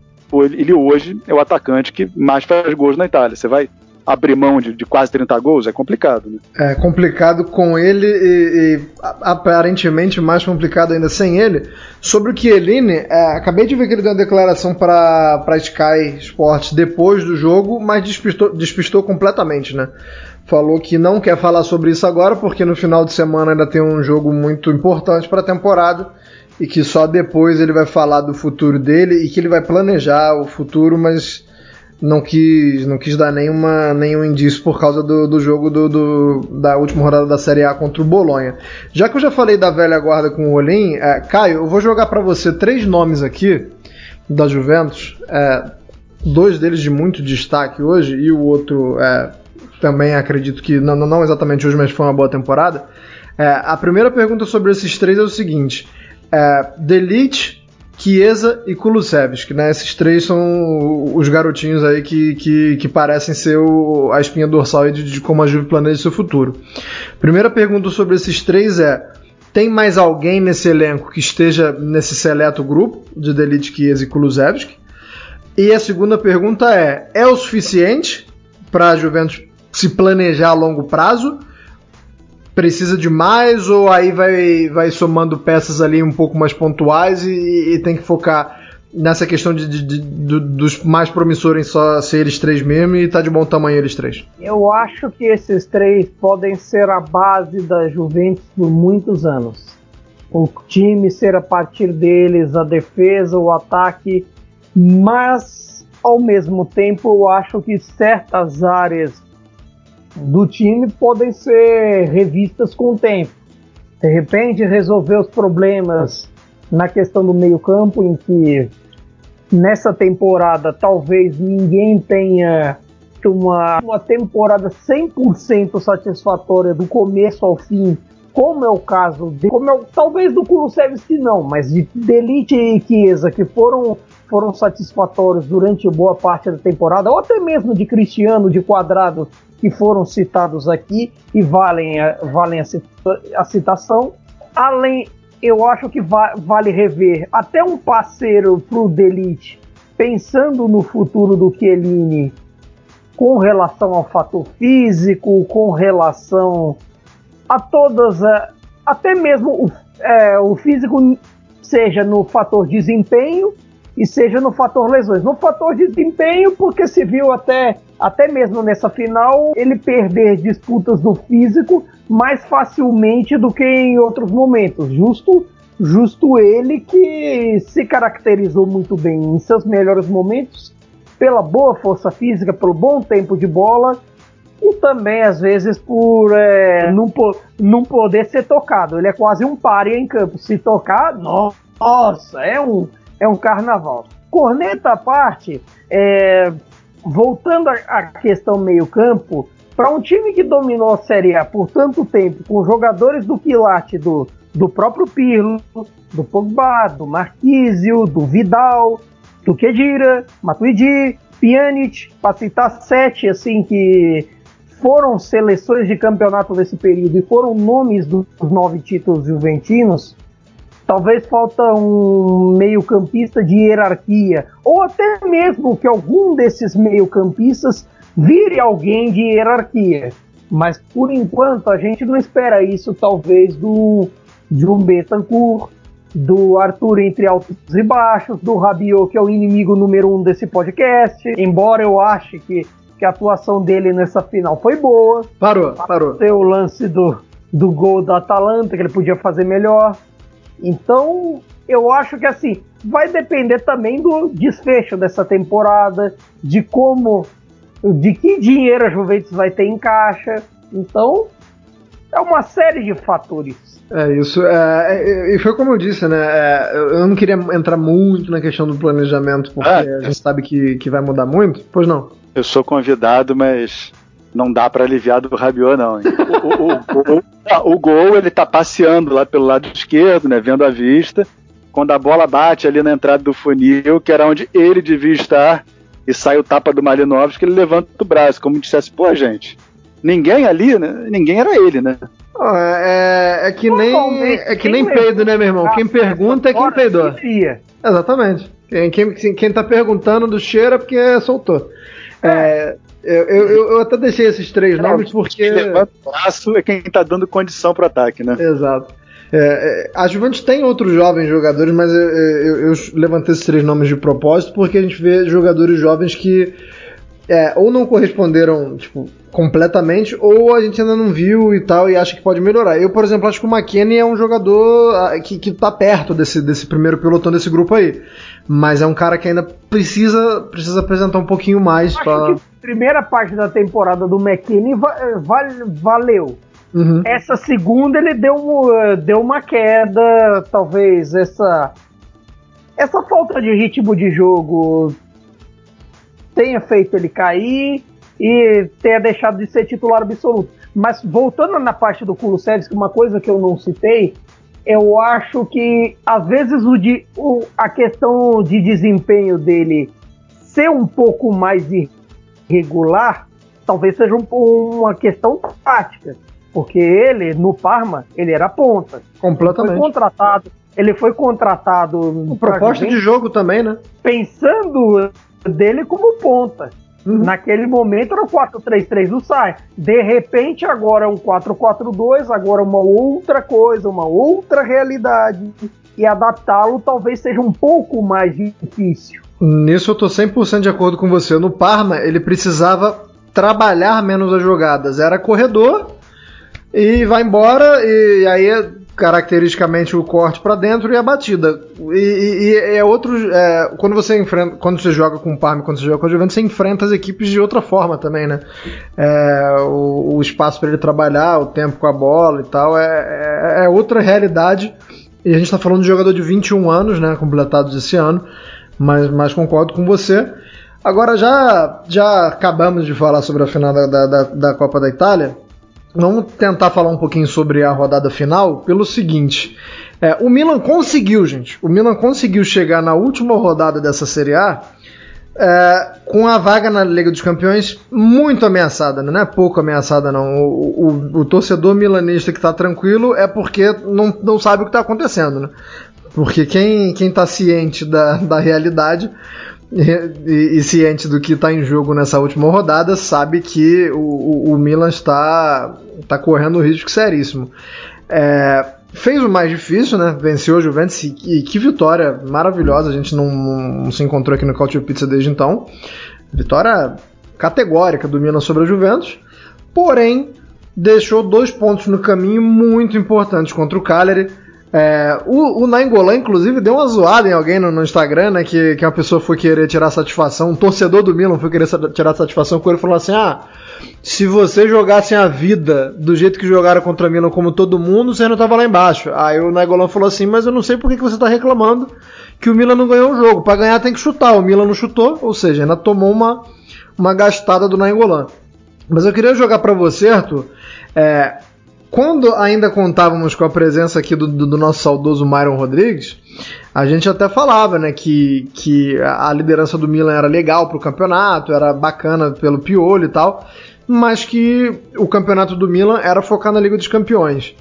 ele hoje é o atacante que mais faz gols na Itália. Você vai abrir mão de, de, quase 30 gols? É complicado, né? É complicado com ele e, e aparentemente mais complicado ainda sem ele. Sobre o Chiellini, é, acabei de ver que ele deu uma declaração para Sky Sports depois do jogo, mas despistou, despistou completamente, né? Falou que não quer falar sobre isso agora porque no final de semana ainda tem um jogo muito importante para a temporada e que só depois ele vai falar do futuro dele e que ele vai planejar o futuro, mas não quis, não quis dar nenhuma, nenhum indício por causa do, do jogo do, do, da última rodada da Série A contra o Bolonha. Já que eu já falei da velha guarda com o Olim, é, Caio, eu vou jogar para você três nomes aqui da Juventus, é, dois deles de muito destaque hoje e o outro é, também acredito que não, não exatamente hoje, mas foi uma boa temporada. É, a primeira pergunta sobre esses três é o seguinte: é, Delite, Chiesa e Kulusevski, né? Esses três são os garotinhos aí que, que, que parecem ser o, a espinha dorsal de, de como a Juve planeja seu futuro. Primeira pergunta sobre esses três é: tem mais alguém nesse elenco que esteja nesse seleto grupo de Delite, Chiesa e Kulusevski? E a segunda pergunta é: é o suficiente para a Juventus se planejar a longo prazo? precisa de mais ou aí vai, vai somando peças ali um pouco mais pontuais e, e tem que focar nessa questão de, de, de, dos mais promissores só ser eles três mesmo e tá de bom tamanho eles três? Eu acho que esses três podem ser a base da Juventus por muitos anos. O time ser a partir deles, a defesa, o ataque, mas ao mesmo tempo eu acho que certas áreas do time podem ser revistas com o tempo. De repente, resolver os problemas na questão do meio-campo, em que nessa temporada talvez ninguém tenha uma, uma temporada 100% satisfatória do começo ao fim, como é o caso de, como é, talvez do Kulusevski não, mas de Delite e Chiesa, que foram foram satisfatórios durante boa parte da temporada, ou até mesmo de Cristiano, de Quadrado, que foram citados aqui e valem, a, valem a, a citação. Além, eu acho que va vale rever até um parceiro pro Delite, pensando no futuro do Chiellini com relação ao fator físico, com relação a todas, até mesmo o, é, o físico, seja no fator desempenho e seja no fator lesões. No fator desempenho, porque se viu até até mesmo nessa final, ele perder disputas no físico mais facilmente do que em outros momentos. Justo, justo ele que se caracterizou muito bem em seus melhores momentos pela boa força física, pelo bom tempo de bola também às vezes por é, não, não poder ser tocado. Ele é quase um páreo em campo. Se tocar, nossa, é um, é um carnaval. Corneta à parte, é, voltando à questão meio-campo, para um time que dominou a Série A por tanto tempo, com jogadores do quilate do, do próprio Pirlo, do Pogba, do Marquísio, do Vidal, do Kedira, Matuidi, Pjanic, para citar sete assim que foram seleções de campeonato desse período e foram nomes dos nove títulos juventinos, Talvez falta um meio-campista de hierarquia, ou até mesmo que algum desses meio-campistas vire alguém de hierarquia. Mas por enquanto a gente não espera isso, talvez, do de Betancourt, do Arthur entre altos e baixos, do Rabiot, que é o inimigo número um desse podcast. Embora eu ache que, que a atuação dele nessa final foi boa. Parou, parou. Tem o lance do, do gol da Atalanta, que ele podia fazer melhor. Então, eu acho que assim, vai depender também do desfecho dessa temporada, de como, de que dinheiro a Juventus vai ter em caixa. Então, é uma série de fatores. É isso. É, é, e foi como eu disse, né? É, eu não queria entrar muito na questão do planejamento, porque ah, a gente sabe que, que vai mudar muito. Pois não. Eu sou convidado, mas não dá para aliviar do Rabiot, não. O, o, o, o, gol, ele tá passeando lá pelo lado esquerdo, né? Vendo a vista. Quando a bola bate ali na entrada do funil, que era onde ele devia estar, e sai o tapa do Malinovski, ele levanta o braço, como dissesse, pô, gente, ninguém ali, né? Ninguém era ele, né? é, é, é, que nem é que nem peido, né, meu irmão? Quem pergunta é quem peidou. Exatamente. Quem, quem, quem tá perguntando do cheiro é porque soltou. É, Eu, eu, eu, até deixei esses três nomes porque. Levanta o braço é quem tá dando condição pro ataque, né? Exato. É, é, a Juventus tem outros jovens jogadores, mas eu, eu, eu, levantei esses três nomes de propósito porque a gente vê jogadores jovens que é, ou não corresponderam tipo, completamente, ou a gente ainda não viu e tal, e acha que pode melhorar. Eu, por exemplo, acho que o McKennie é um jogador ah, que, que tá perto desse, desse primeiro pelotão desse grupo aí. Mas é um cara que ainda precisa, precisa apresentar um pouquinho mais. Acho pra... que a primeira parte da temporada do McKinney va valeu. Uhum. Essa segunda ele deu, deu uma queda, talvez essa essa falta de ritmo de jogo tenha feito ele cair e tenha deixado de ser titular absoluto. Mas voltando na parte do Kulusevski, uma coisa que eu não citei, eu acho que às vezes o de, o, a questão de desempenho dele ser um pouco mais irregular, talvez seja um, uma questão tática. Porque ele, no Parma, ele era ponta. Completamente. Ele foi contratado. Ele foi contratado. Com proposta de jogo também, né? Pensando dele como ponta. Uhum. Naquele momento era o 4-3-3 do Sai. De repente, agora é um 4-4-2, agora uma outra coisa, uma outra realidade. E adaptá-lo talvez seja um pouco mais difícil. Nisso eu tô 100% de acordo com você. No Parma, ele precisava trabalhar menos as jogadas. Era corredor e vai embora, e aí caracteristicamente o corte para dentro e a batida. E, e, e é outro. É, quando você enfrenta. Quando você joga com o Parma, quando você joga com o Juventus, você enfrenta as equipes de outra forma também, né? É, o, o, espaço para ele trabalhar, o tempo com a bola e tal, é, é, é outra realidade. E a gente está falando de jogador de 21 anos, né? Completados esse ano. Mas, mas concordo com você. Agora já, já acabamos de falar sobre a final da, da, da Copa da Itália. Vamos tentar falar um pouquinho sobre a rodada final pelo seguinte. É, o Milan conseguiu, gente. O Milan conseguiu chegar na última rodada dessa Série A é, com a vaga na Liga dos Campeões muito ameaçada, não é pouco ameaçada, não. O, o, o torcedor milanista que está tranquilo é porque não, não sabe o que está acontecendo, né? Porque quem, quem tá ciente da, da realidade e, e, ciente do que está em jogo nessa última rodada, sabe que o, o, o Milan está, está correndo um risco seríssimo. É, fez o mais difícil, né? Venceu o Juventus e, que vitória maravilhosa. A gente não, não se encontrou aqui no Culture Pizza desde então. Vitória categórica do Milan sobre a Juventus. Porém, deixou dois pontos no caminho muito importantes contra o Cagliari é, o, o Nainggolan, inclusive, deu uma zoada em alguém no, no, Instagram, né? Que, que uma pessoa foi querer tirar satisfação, um torcedor do Milan foi querer tirar satisfação com ele falou assim: Ah, se você jogassem a vida do jeito que jogaram contra o Milan como todo mundo, você não tava lá embaixo. Aí o Nainggolan falou assim: Mas eu não sei por que, que você tá reclamando que o Milan não ganhou o jogo. Para ganhar tem que chutar. O Milan não chutou, ou seja, ainda tomou uma, uma gastada do Nainggolan. Mas eu queria jogar para você, Arthur. É, quando ainda contávamos com a presença aqui do, do, do nosso saudoso Myron Rodrigues, a gente até falava, né, que, que a liderança do Milan era legal para o campeonato, era bacana pelo piolho e tal, mas que o campeonato do Milan era focar na Liga dos Campeões.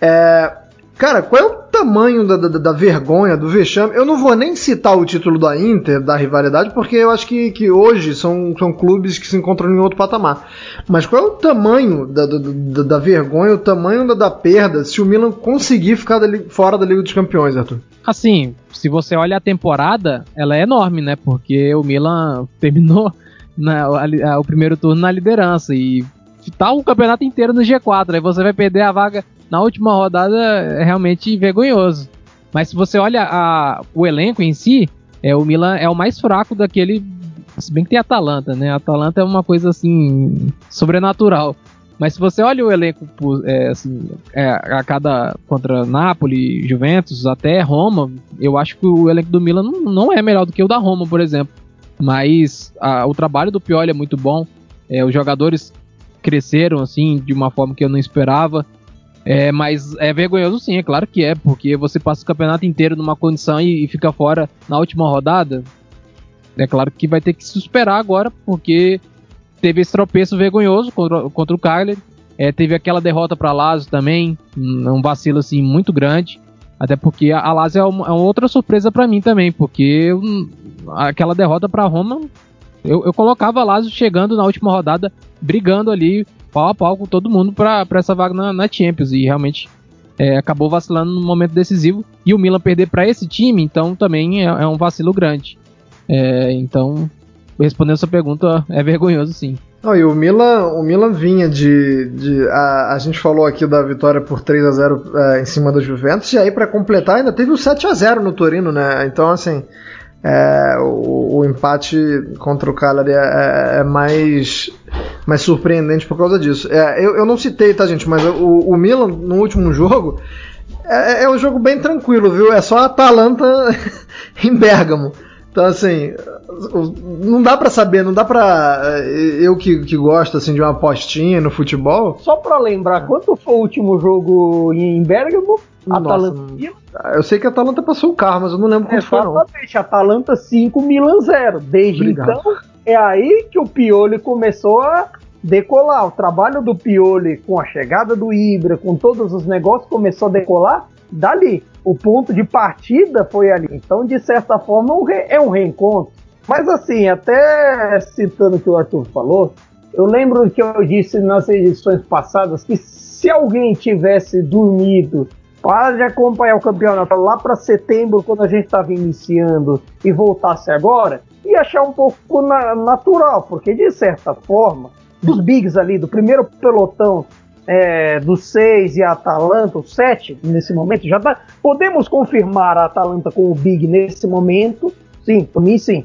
É, Cara, qual é o tamanho da, da, da, vergonha, do vexame? Eu não vou nem citar o título da Inter, da rivalidade, porque eu acho que, que hoje são, são clubes que se encontram em outro patamar. Mas qual é o tamanho da, da, da vergonha, o tamanho da, da perda se o Milan conseguir ficar dali, fora da Liga dos Campeões, Arthur? Assim, se você olha a temporada, ela é enorme, né? Porque o Milan terminou na, a, a, o primeiro turno na liderança e tá o campeonato inteiro no G4. Aí você vai perder a vaga na última rodada é realmente vergonhoso. Mas se você olha a, o elenco em si, é, o Milan é o mais fraco daquele. Se bem que tem Atalanta, né? Atalanta é uma coisa assim. sobrenatural. Mas se você olha o elenco é, assim, é, a cada contra Napoli, Juventus, até Roma, eu acho que o elenco do Milan não, não é melhor do que o da Roma, por exemplo. Mas a, o trabalho do Pioli é muito bom. É, os jogadores cresceram assim de uma forma que eu não esperava. É, mas é vergonhoso sim, é claro que é, porque você passa o campeonato inteiro numa condição e, e fica fora na última rodada. É claro que vai ter que se superar agora, porque teve esse tropeço vergonhoso contra, contra o Cagliari. É, teve aquela derrota para Lazio também, um vacilo assim muito grande. Até porque a Lazio é é uma outra surpresa para mim também, porque aquela derrota para Roma Eu, eu colocava Lazio chegando na última rodada, brigando ali pau a pau com todo mundo para essa vaga na, na, Champions. E realmente é, acabou vacilando no momento decisivo. E o Milan perder para esse time, então também é, é um vacilo grande. É, então, respondendo a sua pergunta, é vergonhoso sim. Não, e o Milan, o Milan vinha de. de a, a gente falou aqui da vitória por 3 a 0 é, em cima da Juventus, e aí para completar ainda teve o 7 a 0 no Torino, né? Então, assim, é, o, o, empate contra o Cagliari é, é, é, mais, mais surpreendente por causa disso. É, eu, eu não citei, tá, gente, mas o, o Milan no último jogo é, é um jogo bem tranquilo, viu? É só a Atalanta em Bergamo. Então, assim, não dá para saber, não dá pra. Eh, eu que, que gosto assim, de uma apostinha no futebol. Só para lembrar, quanto foi o último jogo em Bergamo? Atalanta. Eu sei que a Atalanta passou o carro, mas eu não lembro quanto foi. Exatamente, Atalanta 5, Milan 0. Desde Obrigado. então, é aí que o Pioli começou a decolar. O trabalho do Pioli com a chegada do Ibra, com todos os negócios, começou a decolar dali. O ponto de partida foi ali. Então, de certa forma, é um reencontro. Mas assim, até citando o que o Arthur falou, eu lembro que eu disse nas edições passadas que se alguém tivesse dormido para de acompanhar o campeonato lá para setembro, quando a gente estava iniciando, e voltasse agora, ia achar um pouco na natural, porque de certa forma, dos bigs ali, do primeiro pelotão é, do 6 e a Atalanta, o 7 nesse momento, já tá, podemos confirmar a Atalanta com o Big nesse momento? Sim, por mim sim.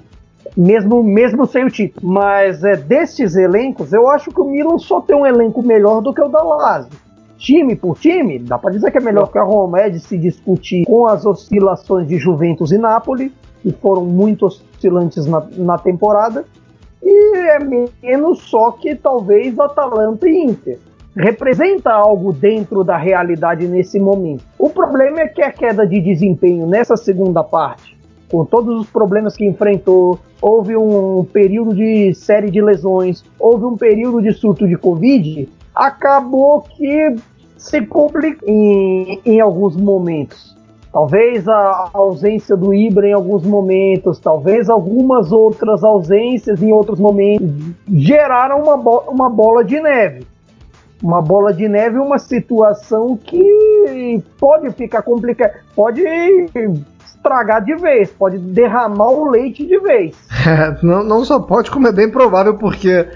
Mesmo, mesmo sem o título. Mas é, desses elencos, eu acho que o Milan só tem um elenco melhor do que o da Lazio. Time por time, dá para dizer que é melhor que a Roma, é de se discutir com as oscilações de Juventus e Napoli, que foram muito oscilantes na, na temporada, e é menos só que talvez Atalanta e Inter representa algo dentro da realidade nesse momento. O problema é que a queda de desempenho nessa segunda parte, com todos os problemas que enfrentou, houve um período de série de lesões, houve um período de surto de Covid, acabou que se complica em, em alguns momentos. Talvez a ausência do Ibra em alguns momentos, talvez algumas outras ausências em outros momentos, geraram uma, bo uma bola de neve uma bola de neve uma situação que pode ficar complicada, pode estragar de vez, pode derramar o leite de vez. É, não, não só pode, como é bem provável, porque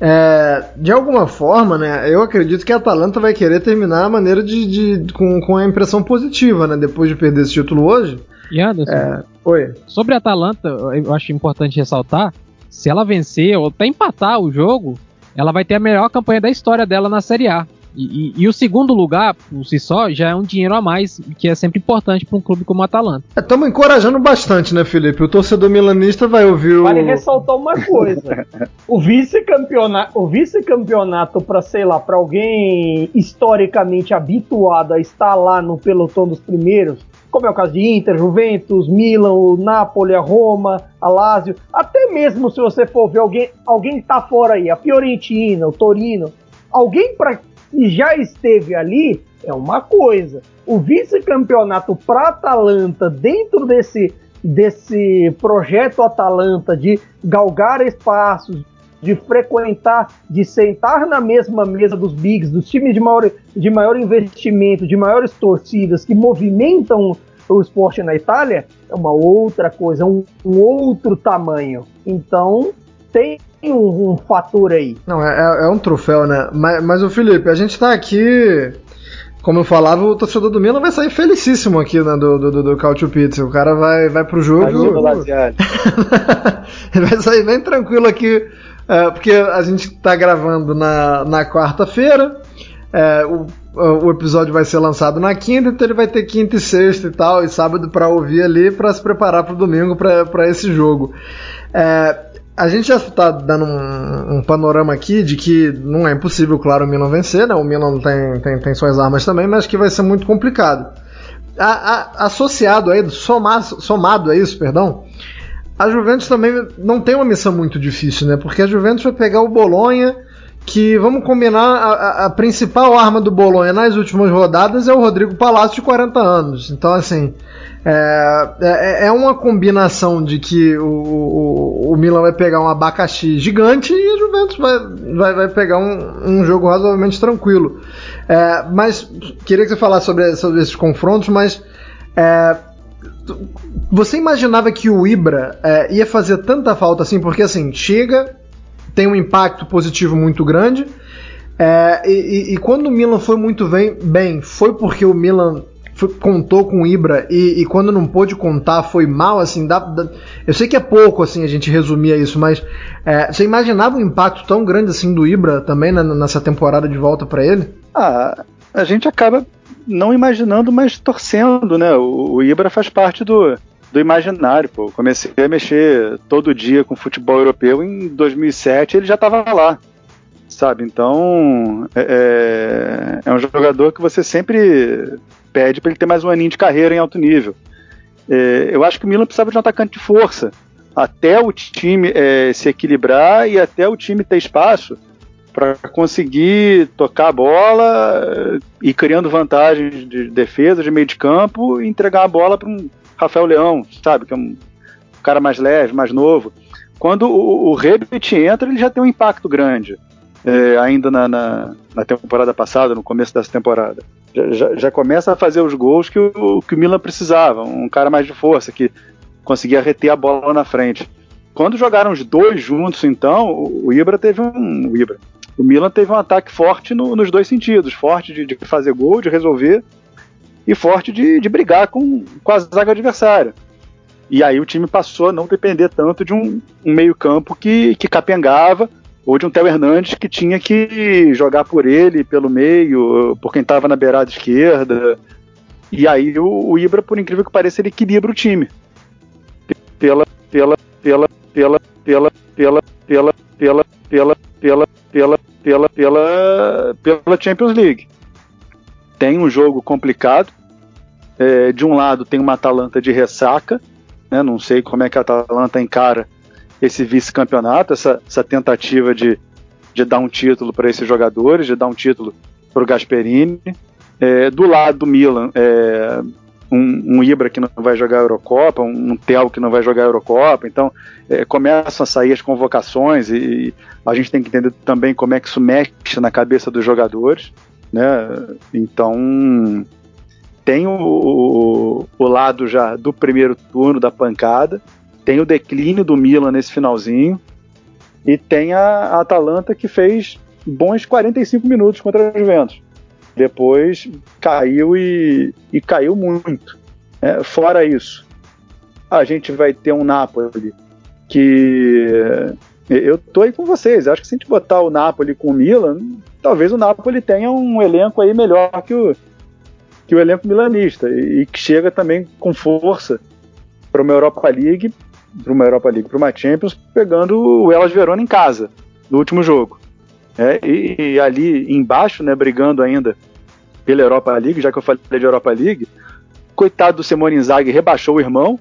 é, de alguma forma, né, eu acredito que a Atalanta vai querer terminar a maneira de, de com, com a impressão positiva, né, depois de perder esse título hoje. E Anderson, é, oi. sobre a Atalanta, eu acho importante ressaltar, se ela vencer ou até empatar o jogo, ela vai ter a melhor campanha da história dela na Série A. E, e, e, o segundo lugar, por si só, já é um dinheiro a mais, que é sempre importante para um clube como o Atalanta. Estamos é, encorajando bastante, né, Felipe? O torcedor milanista vai ouvir o. Vale ressaltar uma coisa: o vice-campeonato, vice-campeonato para sei lá, para alguém historicamente habituado a estar lá no pelotão dos primeiros, como é o caso de Inter, Juventus, Milan, o Napoli, a Roma, a Lazio, até mesmo se você for ver alguém, alguém tá fora aí, a Fiorentina, o Torino, alguém para que já esteve ali é uma coisa. O vice-campeonato para Atalanta dentro desse desse projeto Atalanta de galgar espaços, de frequentar, de sentar na mesma mesa dos bigs, dos times de maior, de maior investimento, de maiores torcidas que movimentam o esporte na Itália, é uma outra coisa, um, um outro tamanho. Então, tem um, um fator aí. Não, é, é, um troféu, né? Mas, mas o Felipe, a gente tá aqui como eu falava, o torcedor do Milan vai sair felicíssimo aqui né, do, do, do Cautio Pizza. O cara vai, vai pro jogo. Vai vai sair bem tranquilo aqui é, porque a gente está gravando na, na quarta-feira, é, o, o episódio vai ser lançado na quinta, então ele vai ter quinta e sexta e tal, e sábado para ouvir ali para se preparar para o domingo para esse jogo. É, a gente já está dando um, um, panorama aqui de que não é impossível, claro, o Milan vencer, né? O Milan tem, tem, tem suas armas também, mas que vai ser muito complicado. A, a, associado a isso, somado, somado a isso, perdão, a Juventus também não tem uma missão muito difícil, né? Porque a Juventus vai pegar o Bolonha, que, vamos combinar, a, a, principal arma do Bolonha nas últimas rodadas é o Rodrigo Palácio de 40 anos. Então, assim, é, é, é uma combinação de que o, o, o, Milan vai pegar um abacaxi gigante e a Juventus vai, vai, vai pegar um, um jogo razoavelmente tranquilo. É, mas, queria que você falasse sobre, sobre esses confrontos, mas é, você imaginava que o Ibra é, ia fazer tanta falta assim? Porque assim, chega, tem um impacto positivo muito grande. É, e, e, quando o Milan foi muito bem, bem foi porque o Milan foi, contou com o Ibra e, e, quando não pôde contar foi mal, assim, dá, dá, eu sei que é pouco, assim, a gente resumia isso, mas é, você imaginava um impacto tão grande assim do Ibra também nessa temporada de volta para ele? Ah, a gente acaba não imaginando, mas torcendo, né? O, o Ibra faz parte do, do imaginário, pô. Comecei a mexer todo dia com futebol europeu em 2007, ele já estava lá, sabe? Então é, é, é um jogador que você sempre pede para ele ter mais um aninho de carreira em alto nível. É, eu acho que o Milan precisava de um atacante de força, até o time é, se equilibrar e até o time ter espaço para conseguir tocar a bola e criando vantagens de defesa, de meio de campo e entregar a bola para um Rafael Leão, sabe? Que é um cara mais leve, mais novo. Quando o, o Rebit entra, ele já tem um impacto grande. É, ainda na, na, na, temporada passada, no começo dessa temporada. Já, já, já, começa a fazer os gols que o, que o Milan precisava. Um cara mais de força, que conseguia reter a bola na frente. Quando jogaram os dois juntos, então, o Ibra teve um. O Ibra o Milan teve um ataque forte no, nos dois sentidos: forte de, de, fazer gol, de resolver, e forte de, de brigar com, com a zaga adversária. E aí o time passou a não depender tanto de um, um meio-campo que, que capengava, ou de um Theo Hernandes que tinha que jogar por ele, pelo meio, por quem estava na beirada esquerda. E aí o, o, Ibra, por incrível que pareça, ele equilibra o time. Pela, pela, pela, pela, pela, pela, pela, pela, pela, pela, pela, pela, pela, pela Champions League. Tem um jogo complicado. É, de um lado tem uma Atalanta de ressaca, né, não sei como é que a Atalanta encara esse vice-campeonato, essa, essa, tentativa de, de dar um título para esses jogadores, de dar um título para o Gasperini. É, do lado do Milan, é, um, um, Ibra que não vai jogar a Eurocopa, um, um Tel que não vai jogar a Eurocopa. Então, é, começam a sair as convocações e, a gente tem que entender também como é que isso mexe na cabeça dos jogadores, né? Então tem o, o, o lado já do primeiro turno da pancada, tem o declínio do Milan nesse finalzinho e tem a, a Atalanta que fez bons 45 minutos contra a Juventus. Depois caiu e, e caiu muito. É, fora isso, a gente vai ter um Napoli que eu tô aí com vocês. Acho que se a gente botar o Napoli com o Milan, talvez o Napoli tenha um elenco aí melhor que o, que o elenco milanista e, e que chega também com força para uma Europa League, para uma Europa League, para uma Champions, pegando o Elas Verona em casa no último jogo. É, e, e, ali embaixo, né, brigando ainda pela Europa League, já que eu falei de Europa League, coitado do Simone Inzaghi rebaixou o irmão,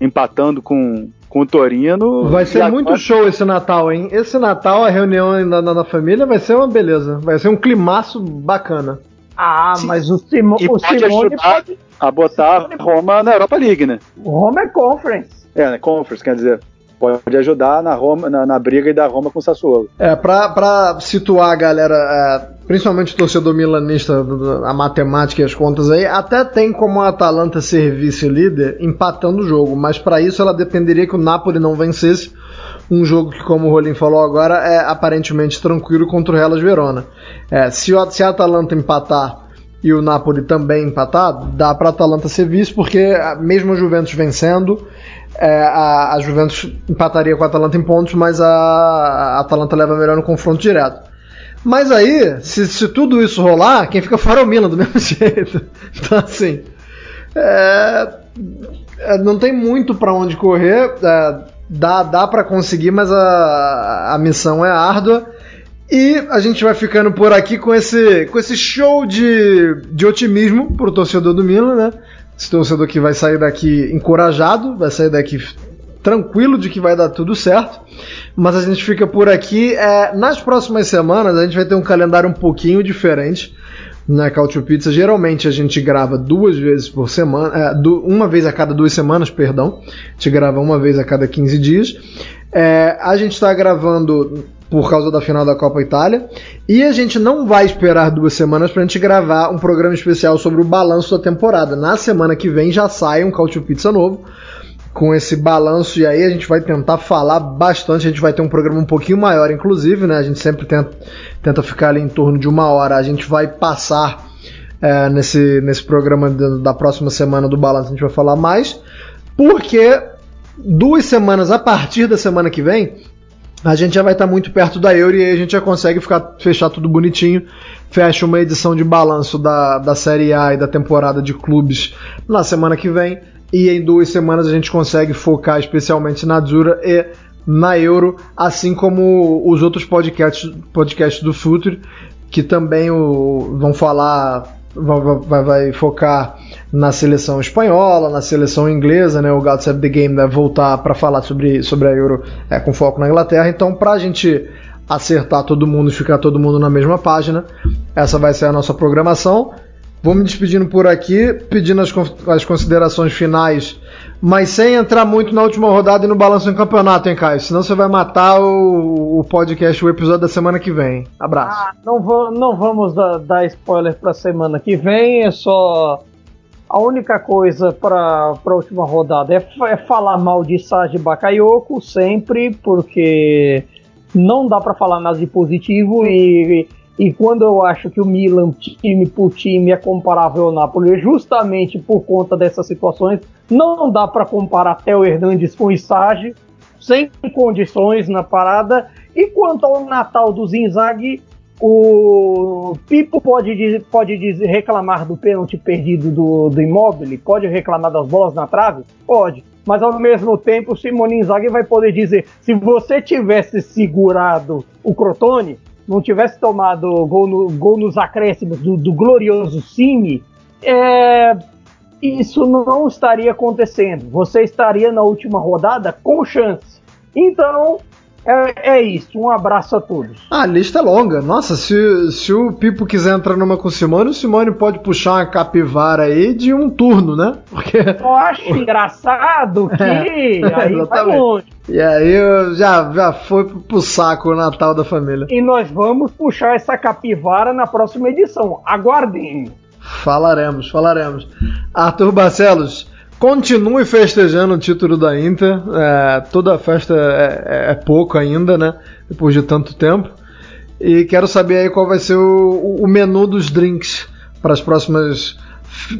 empatando com com o Torino. Vai ser muito agora... show esse Natal, hein? Esse Natal, a reunião na, na, na, família, vai ser uma beleza. Vai ser um climaço bacana. Ah, Sim. mas o, Simo, e o pode Simone pode... a botar Roma na Europa League, né? Roma é Conference. É, né? Conference, quer dizer pode ajudar na, Roma, na, na, briga e da Roma com o Sassuolo. É, pra, pra situar a galera, é, principalmente o torcedor milanista, a matemática e as contas aí, até tem como a Atalanta ser vice-líder empatando o jogo, mas para isso ela dependeria que o Napoli não vencesse um jogo que, como o Rolim falou agora, é aparentemente tranquilo contra o Hellas Verona. É, se, o, se a Atalanta empatar e o Napoli também empatar, dá para a Atalanta ser vice, porque mesmo a Juventus vencendo, é, a, a, Juventus empataria com a Atalanta em pontos, mas a, a Atalanta leva melhor no confronto direto. Mas aí, se, se, tudo isso rolar, quem fica fora é o Milan do mesmo jeito. Então, assim, é, é, não tem muito para onde correr. É, dá dá para conseguir, mas a, a missão é árdua. E a gente vai ficando por aqui com esse, com esse show de, de otimismo pro torcedor do Milan, né? Esse torcedor que vai sair daqui encorajado, vai sair daqui tranquilo de que vai dar tudo certo. Mas a gente fica por aqui. É, nas próximas semanas a gente vai ter um calendário um pouquinho diferente na Cautio Pizza. Geralmente a gente grava duas vezes por semana, é, uma vez a cada duas semanas, perdão. A gente grava uma vez a cada 15 dias. É, a gente está gravando por causa da final da Copa Itália. E a gente não vai esperar duas semanas para a gente gravar um programa especial sobre o balanço da temporada. Na semana que vem já sai um Cautio Pizza novo com esse balanço e aí a gente vai tentar falar bastante, a gente vai ter um programa um pouquinho maior inclusive, né? A gente sempre tenta, tenta ficar ali em torno de uma hora, a gente vai passar é, nesse, nesse programa da próxima semana do balanço, a gente vai falar mais, porque duas semanas a partir da semana que vem a gente já vai estar muito perto da Euro e a gente já consegue ficar, fechar tudo bonitinho. Fecha uma edição de balanço da, da Série A e da temporada de clubes na semana que vem. E em duas semanas a gente consegue focar especialmente na Dura e na Euro, assim como os outros podcasts, podcasts do Future, que também o, vão falar vai, vai, focar na seleção espanhola, na seleção inglesa, né? O God Save the Game vai voltar para falar sobre, sobre a Euro é, com foco na Inglaterra. Então, para a gente acertar todo mundo e ficar todo mundo na mesma página, essa vai ser a nossa programação. Vou me despedindo por aqui, pedindo as, as considerações finais mas sem entrar muito na última rodada e no balanço do campeonato, hein, Caio? Senão você vai matar o, o podcast, o episódio da semana que vem. Abraço. Ah, não, vou, não vamos dar, dar spoiler pra semana que vem, é só. A única coisa para a última rodada é, é, falar mal de Sage Bakayoko sempre, porque não dá para falar nada de positivo e e quando eu acho que o Milan, time por time, é comparável ao Napoli, é justamente por conta dessas situações, não dá para comparar Theo Hernandes com o Sage, sem condições na parada. E quanto ao Natal do Zinzaghi, o Pipo pode, pode dizer, reclamar do pênalti perdido do, do Immobile? Pode reclamar das bolas na trave? Pode. Mas ao mesmo tempo, o Simone Inzaghi vai poder dizer: se você tivesse segurado o Crotone, não tivesse tomado gol, no, gol nos acréscimos do, do glorioso Cine, é, isso não estaria acontecendo. Você estaria na última rodada com chance. Então, é, é, isso, um abraço a todos. A lista é longa. Nossa, se, se o Pipo quiser entrar numa com o Simone, o Simone pode puxar uma capivara aí de um turno, né? Porque... Eu acho engraçado que é, aí vai longe. E aí já, já foi pro saco o Natal da família. E nós vamos puxar essa capivara na próxima edição. Aguardem. Falaremos, falaremos. Arthur Barcelos, continue festejando o título da Inter. É, toda festa é, é, é, pouco ainda, né? Depois de tanto tempo. E quero saber aí qual vai ser o, o menu dos drinks para as próximas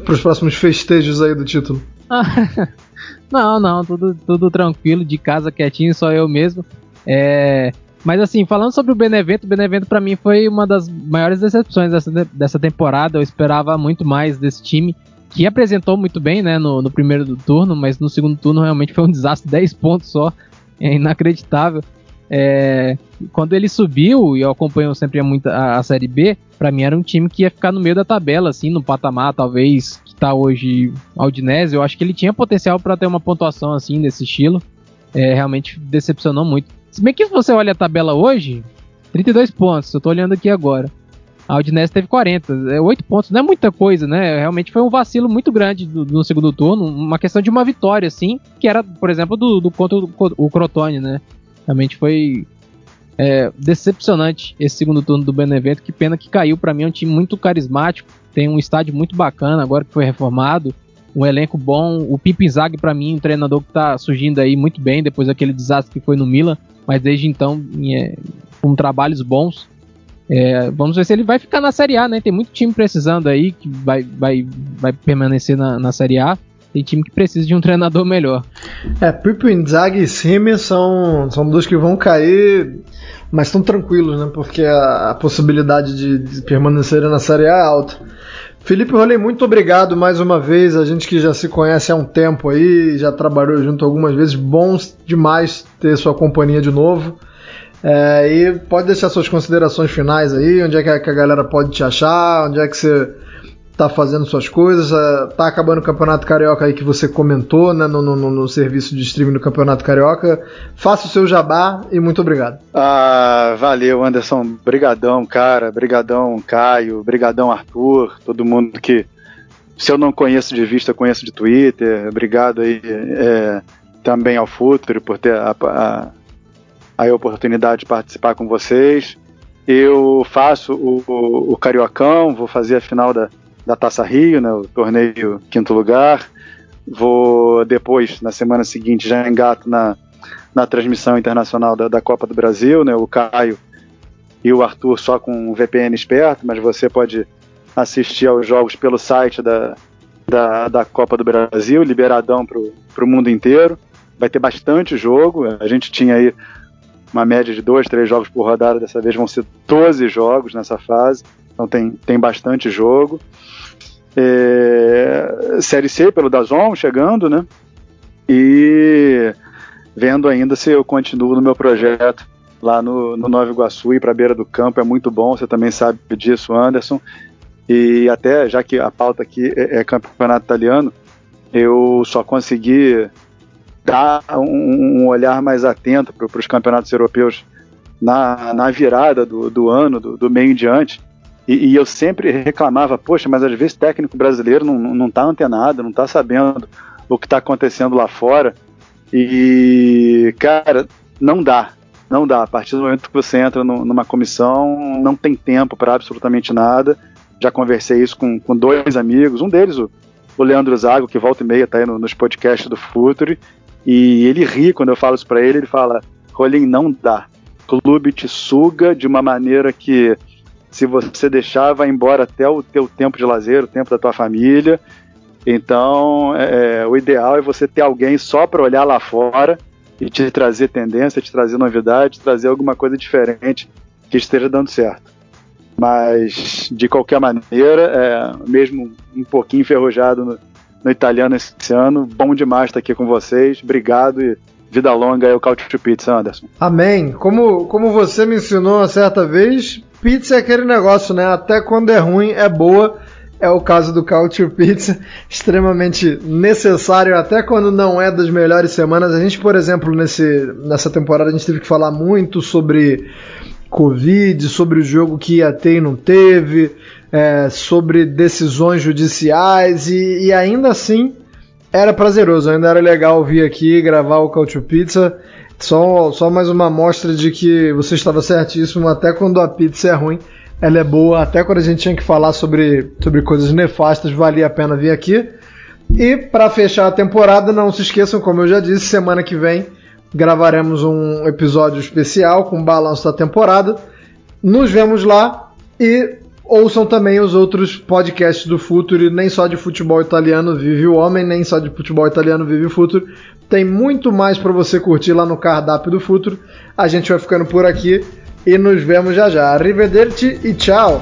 para os próximos festejos aí do título. não, não, tudo, tudo tranquilo, de casa quietinho, só eu mesmo. É, mas assim, falando sobre o Benevento, o Benevento para mim foi uma das maiores decepções dessa, dessa temporada. Eu esperava muito mais desse time que apresentou muito bem, né, no, no primeiro turno, mas no segundo turno realmente foi um desastre, 10 pontos só, é inacreditável. É, quando ele subiu, e eu acompanho sempre muito a, a Série B, para mim era um time que ia ficar no meio da tabela, assim, no patamar, talvez, que tá hoje Aldinese, eu acho que ele tinha potencial para ter uma pontuação, assim, desse estilo, é, realmente decepcionou muito. Se bem que você olha a tabela hoje, 32 pontos, eu tô olhando aqui agora. A Udinese teve 40, é 8 pontos, não é muita coisa, né? Realmente foi um vacilo muito grande do, no segundo turno, uma questão de uma vitória, assim, que era, por exemplo, do, do contra o, o Crotone, né? Realmente foi é, decepcionante esse segundo turno do Benevento. Que pena que caiu. Para mim é um time muito carismático. Tem um estádio muito bacana agora que foi reformado. Um elenco bom. O Pipo Inzaghi, para mim, um treinador que tá surgindo aí muito bem depois daquele desastre que foi no Milan. Mas desde então, é, com trabalhos bons. É, vamos ver se ele vai ficar na Série A, né? Tem muito time precisando aí que vai, vai, vai permanecer na, na Série A. Tem time que precisa de um treinador melhor. É, Pipo Inzaghi e Simi são, são dois que vão cair, mas estão tranquilos, né? Porque a, a possibilidade de, de permanecer na Série A é alta. Felipe Rolei, muito obrigado mais uma vez. A gente que já se conhece há um tempo aí, já trabalhou junto algumas vezes. Bons demais ter sua companhia de novo. É, e pode deixar suas considerações finais aí, onde é que a, galera pode te achar, onde é que você tá fazendo suas coisas, uh, tá acabando o Campeonato Carioca aí que você comentou né, no, no, no, serviço de streaming do Campeonato Carioca. Faça o seu jabá e muito obrigado. Ah, valeu, Anderson. Brigadão, cara. Brigadão, Caio. Brigadão, Arthur. Todo mundo que, se eu não conheço de vista, conheço de Twitter. Obrigado aí é, também ao Futuro por ter a, a, a oportunidade de participar com vocês. Eu faço o, o, o Cariocão, vou fazer a final da, da Taça Rio, né, o torneio quinto lugar. Vou depois, na semana seguinte, já engato na, na transmissão internacional da, da Copa do Brasil, né, o Caio e o Arthur só com o VPN esperto, mas você pode assistir aos jogos pelo site da, da, da Copa do Brasil, liberadão para o mundo inteiro. Vai ter bastante jogo, a gente tinha aí uma média de dois, três jogos por rodada, dessa vez vão ser 12 jogos nessa fase, então tem, tem bastante jogo. É, Série C pelo Dazon chegando, né? E vendo ainda se eu continuo no meu projeto lá no, no Nova Iguaçu e para a beira do campo é muito bom, você também sabe disso, Anderson. E até, já que a pauta aqui é, é campeonato italiano, eu só consegui dar um, um olhar mais atento para os campeonatos europeus na, na virada do, do ano, do, do meio em diante. E, e, eu sempre reclamava, poxa, mas às vezes técnico brasileiro não, não tá antenado, não tá sabendo o que está acontecendo lá fora. E, cara, não dá. Não dá. A partir do momento que você entra no, numa comissão, não tem tempo para absolutamente nada. Já conversei isso com, com dois amigos, um deles, o, o Leandro Zago, que volta e meia tá aí no, nos podcasts do Futuri, e ele ri quando eu falo isso para ele, ele fala: Rolim, não dá. Clube te suga de uma maneira que, se você deixar, vai embora até o teu tempo de lazer, o tempo da tua família. Então, é, o ideal é você ter alguém só para olhar lá fora e te trazer tendência, te trazer novidade, te trazer alguma coisa diferente que esteja dando certo. Mas, de qualquer maneira, é, mesmo um pouquinho enferrujado no, no italiano esse ano. Bom demais estar aqui com vocês. Obrigado e vida longa aí o Couch Pizza, Anderson. Amém. Como, como você me ensinou certa vez, pizza é aquele negócio, né? Até quando é ruim, é boa. É o caso do Couch Pizza, extremamente necessário, até quando não é das melhores semanas. A gente, por exemplo, nesse, nessa temporada, a gente teve que falar muito sobre Covid, sobre o jogo que ia ter e não teve, é, sobre decisões judiciais e, e, ainda assim era prazeroso, ainda era legal vir aqui gravar o Cautio Pizza. Só, só mais uma amostra de que você estava certíssimo, até quando a pizza é ruim, ela é boa, até quando a gente tinha que falar sobre, sobre coisas nefastas, valia a pena vir aqui. E para fechar a temporada, não se esqueçam, como eu já disse, semana que vem gravaremos um episódio especial com balanço da temporada. Nos vemos lá e Ouçam também os outros podcasts do Futuro, nem só de futebol italiano vive o homem, nem só de futebol italiano vive o Futuro. Tem muito mais para você curtir lá no cardápio do Futuro. A gente vai ficando por aqui e nos vemos já já. Arrivederci e tchau!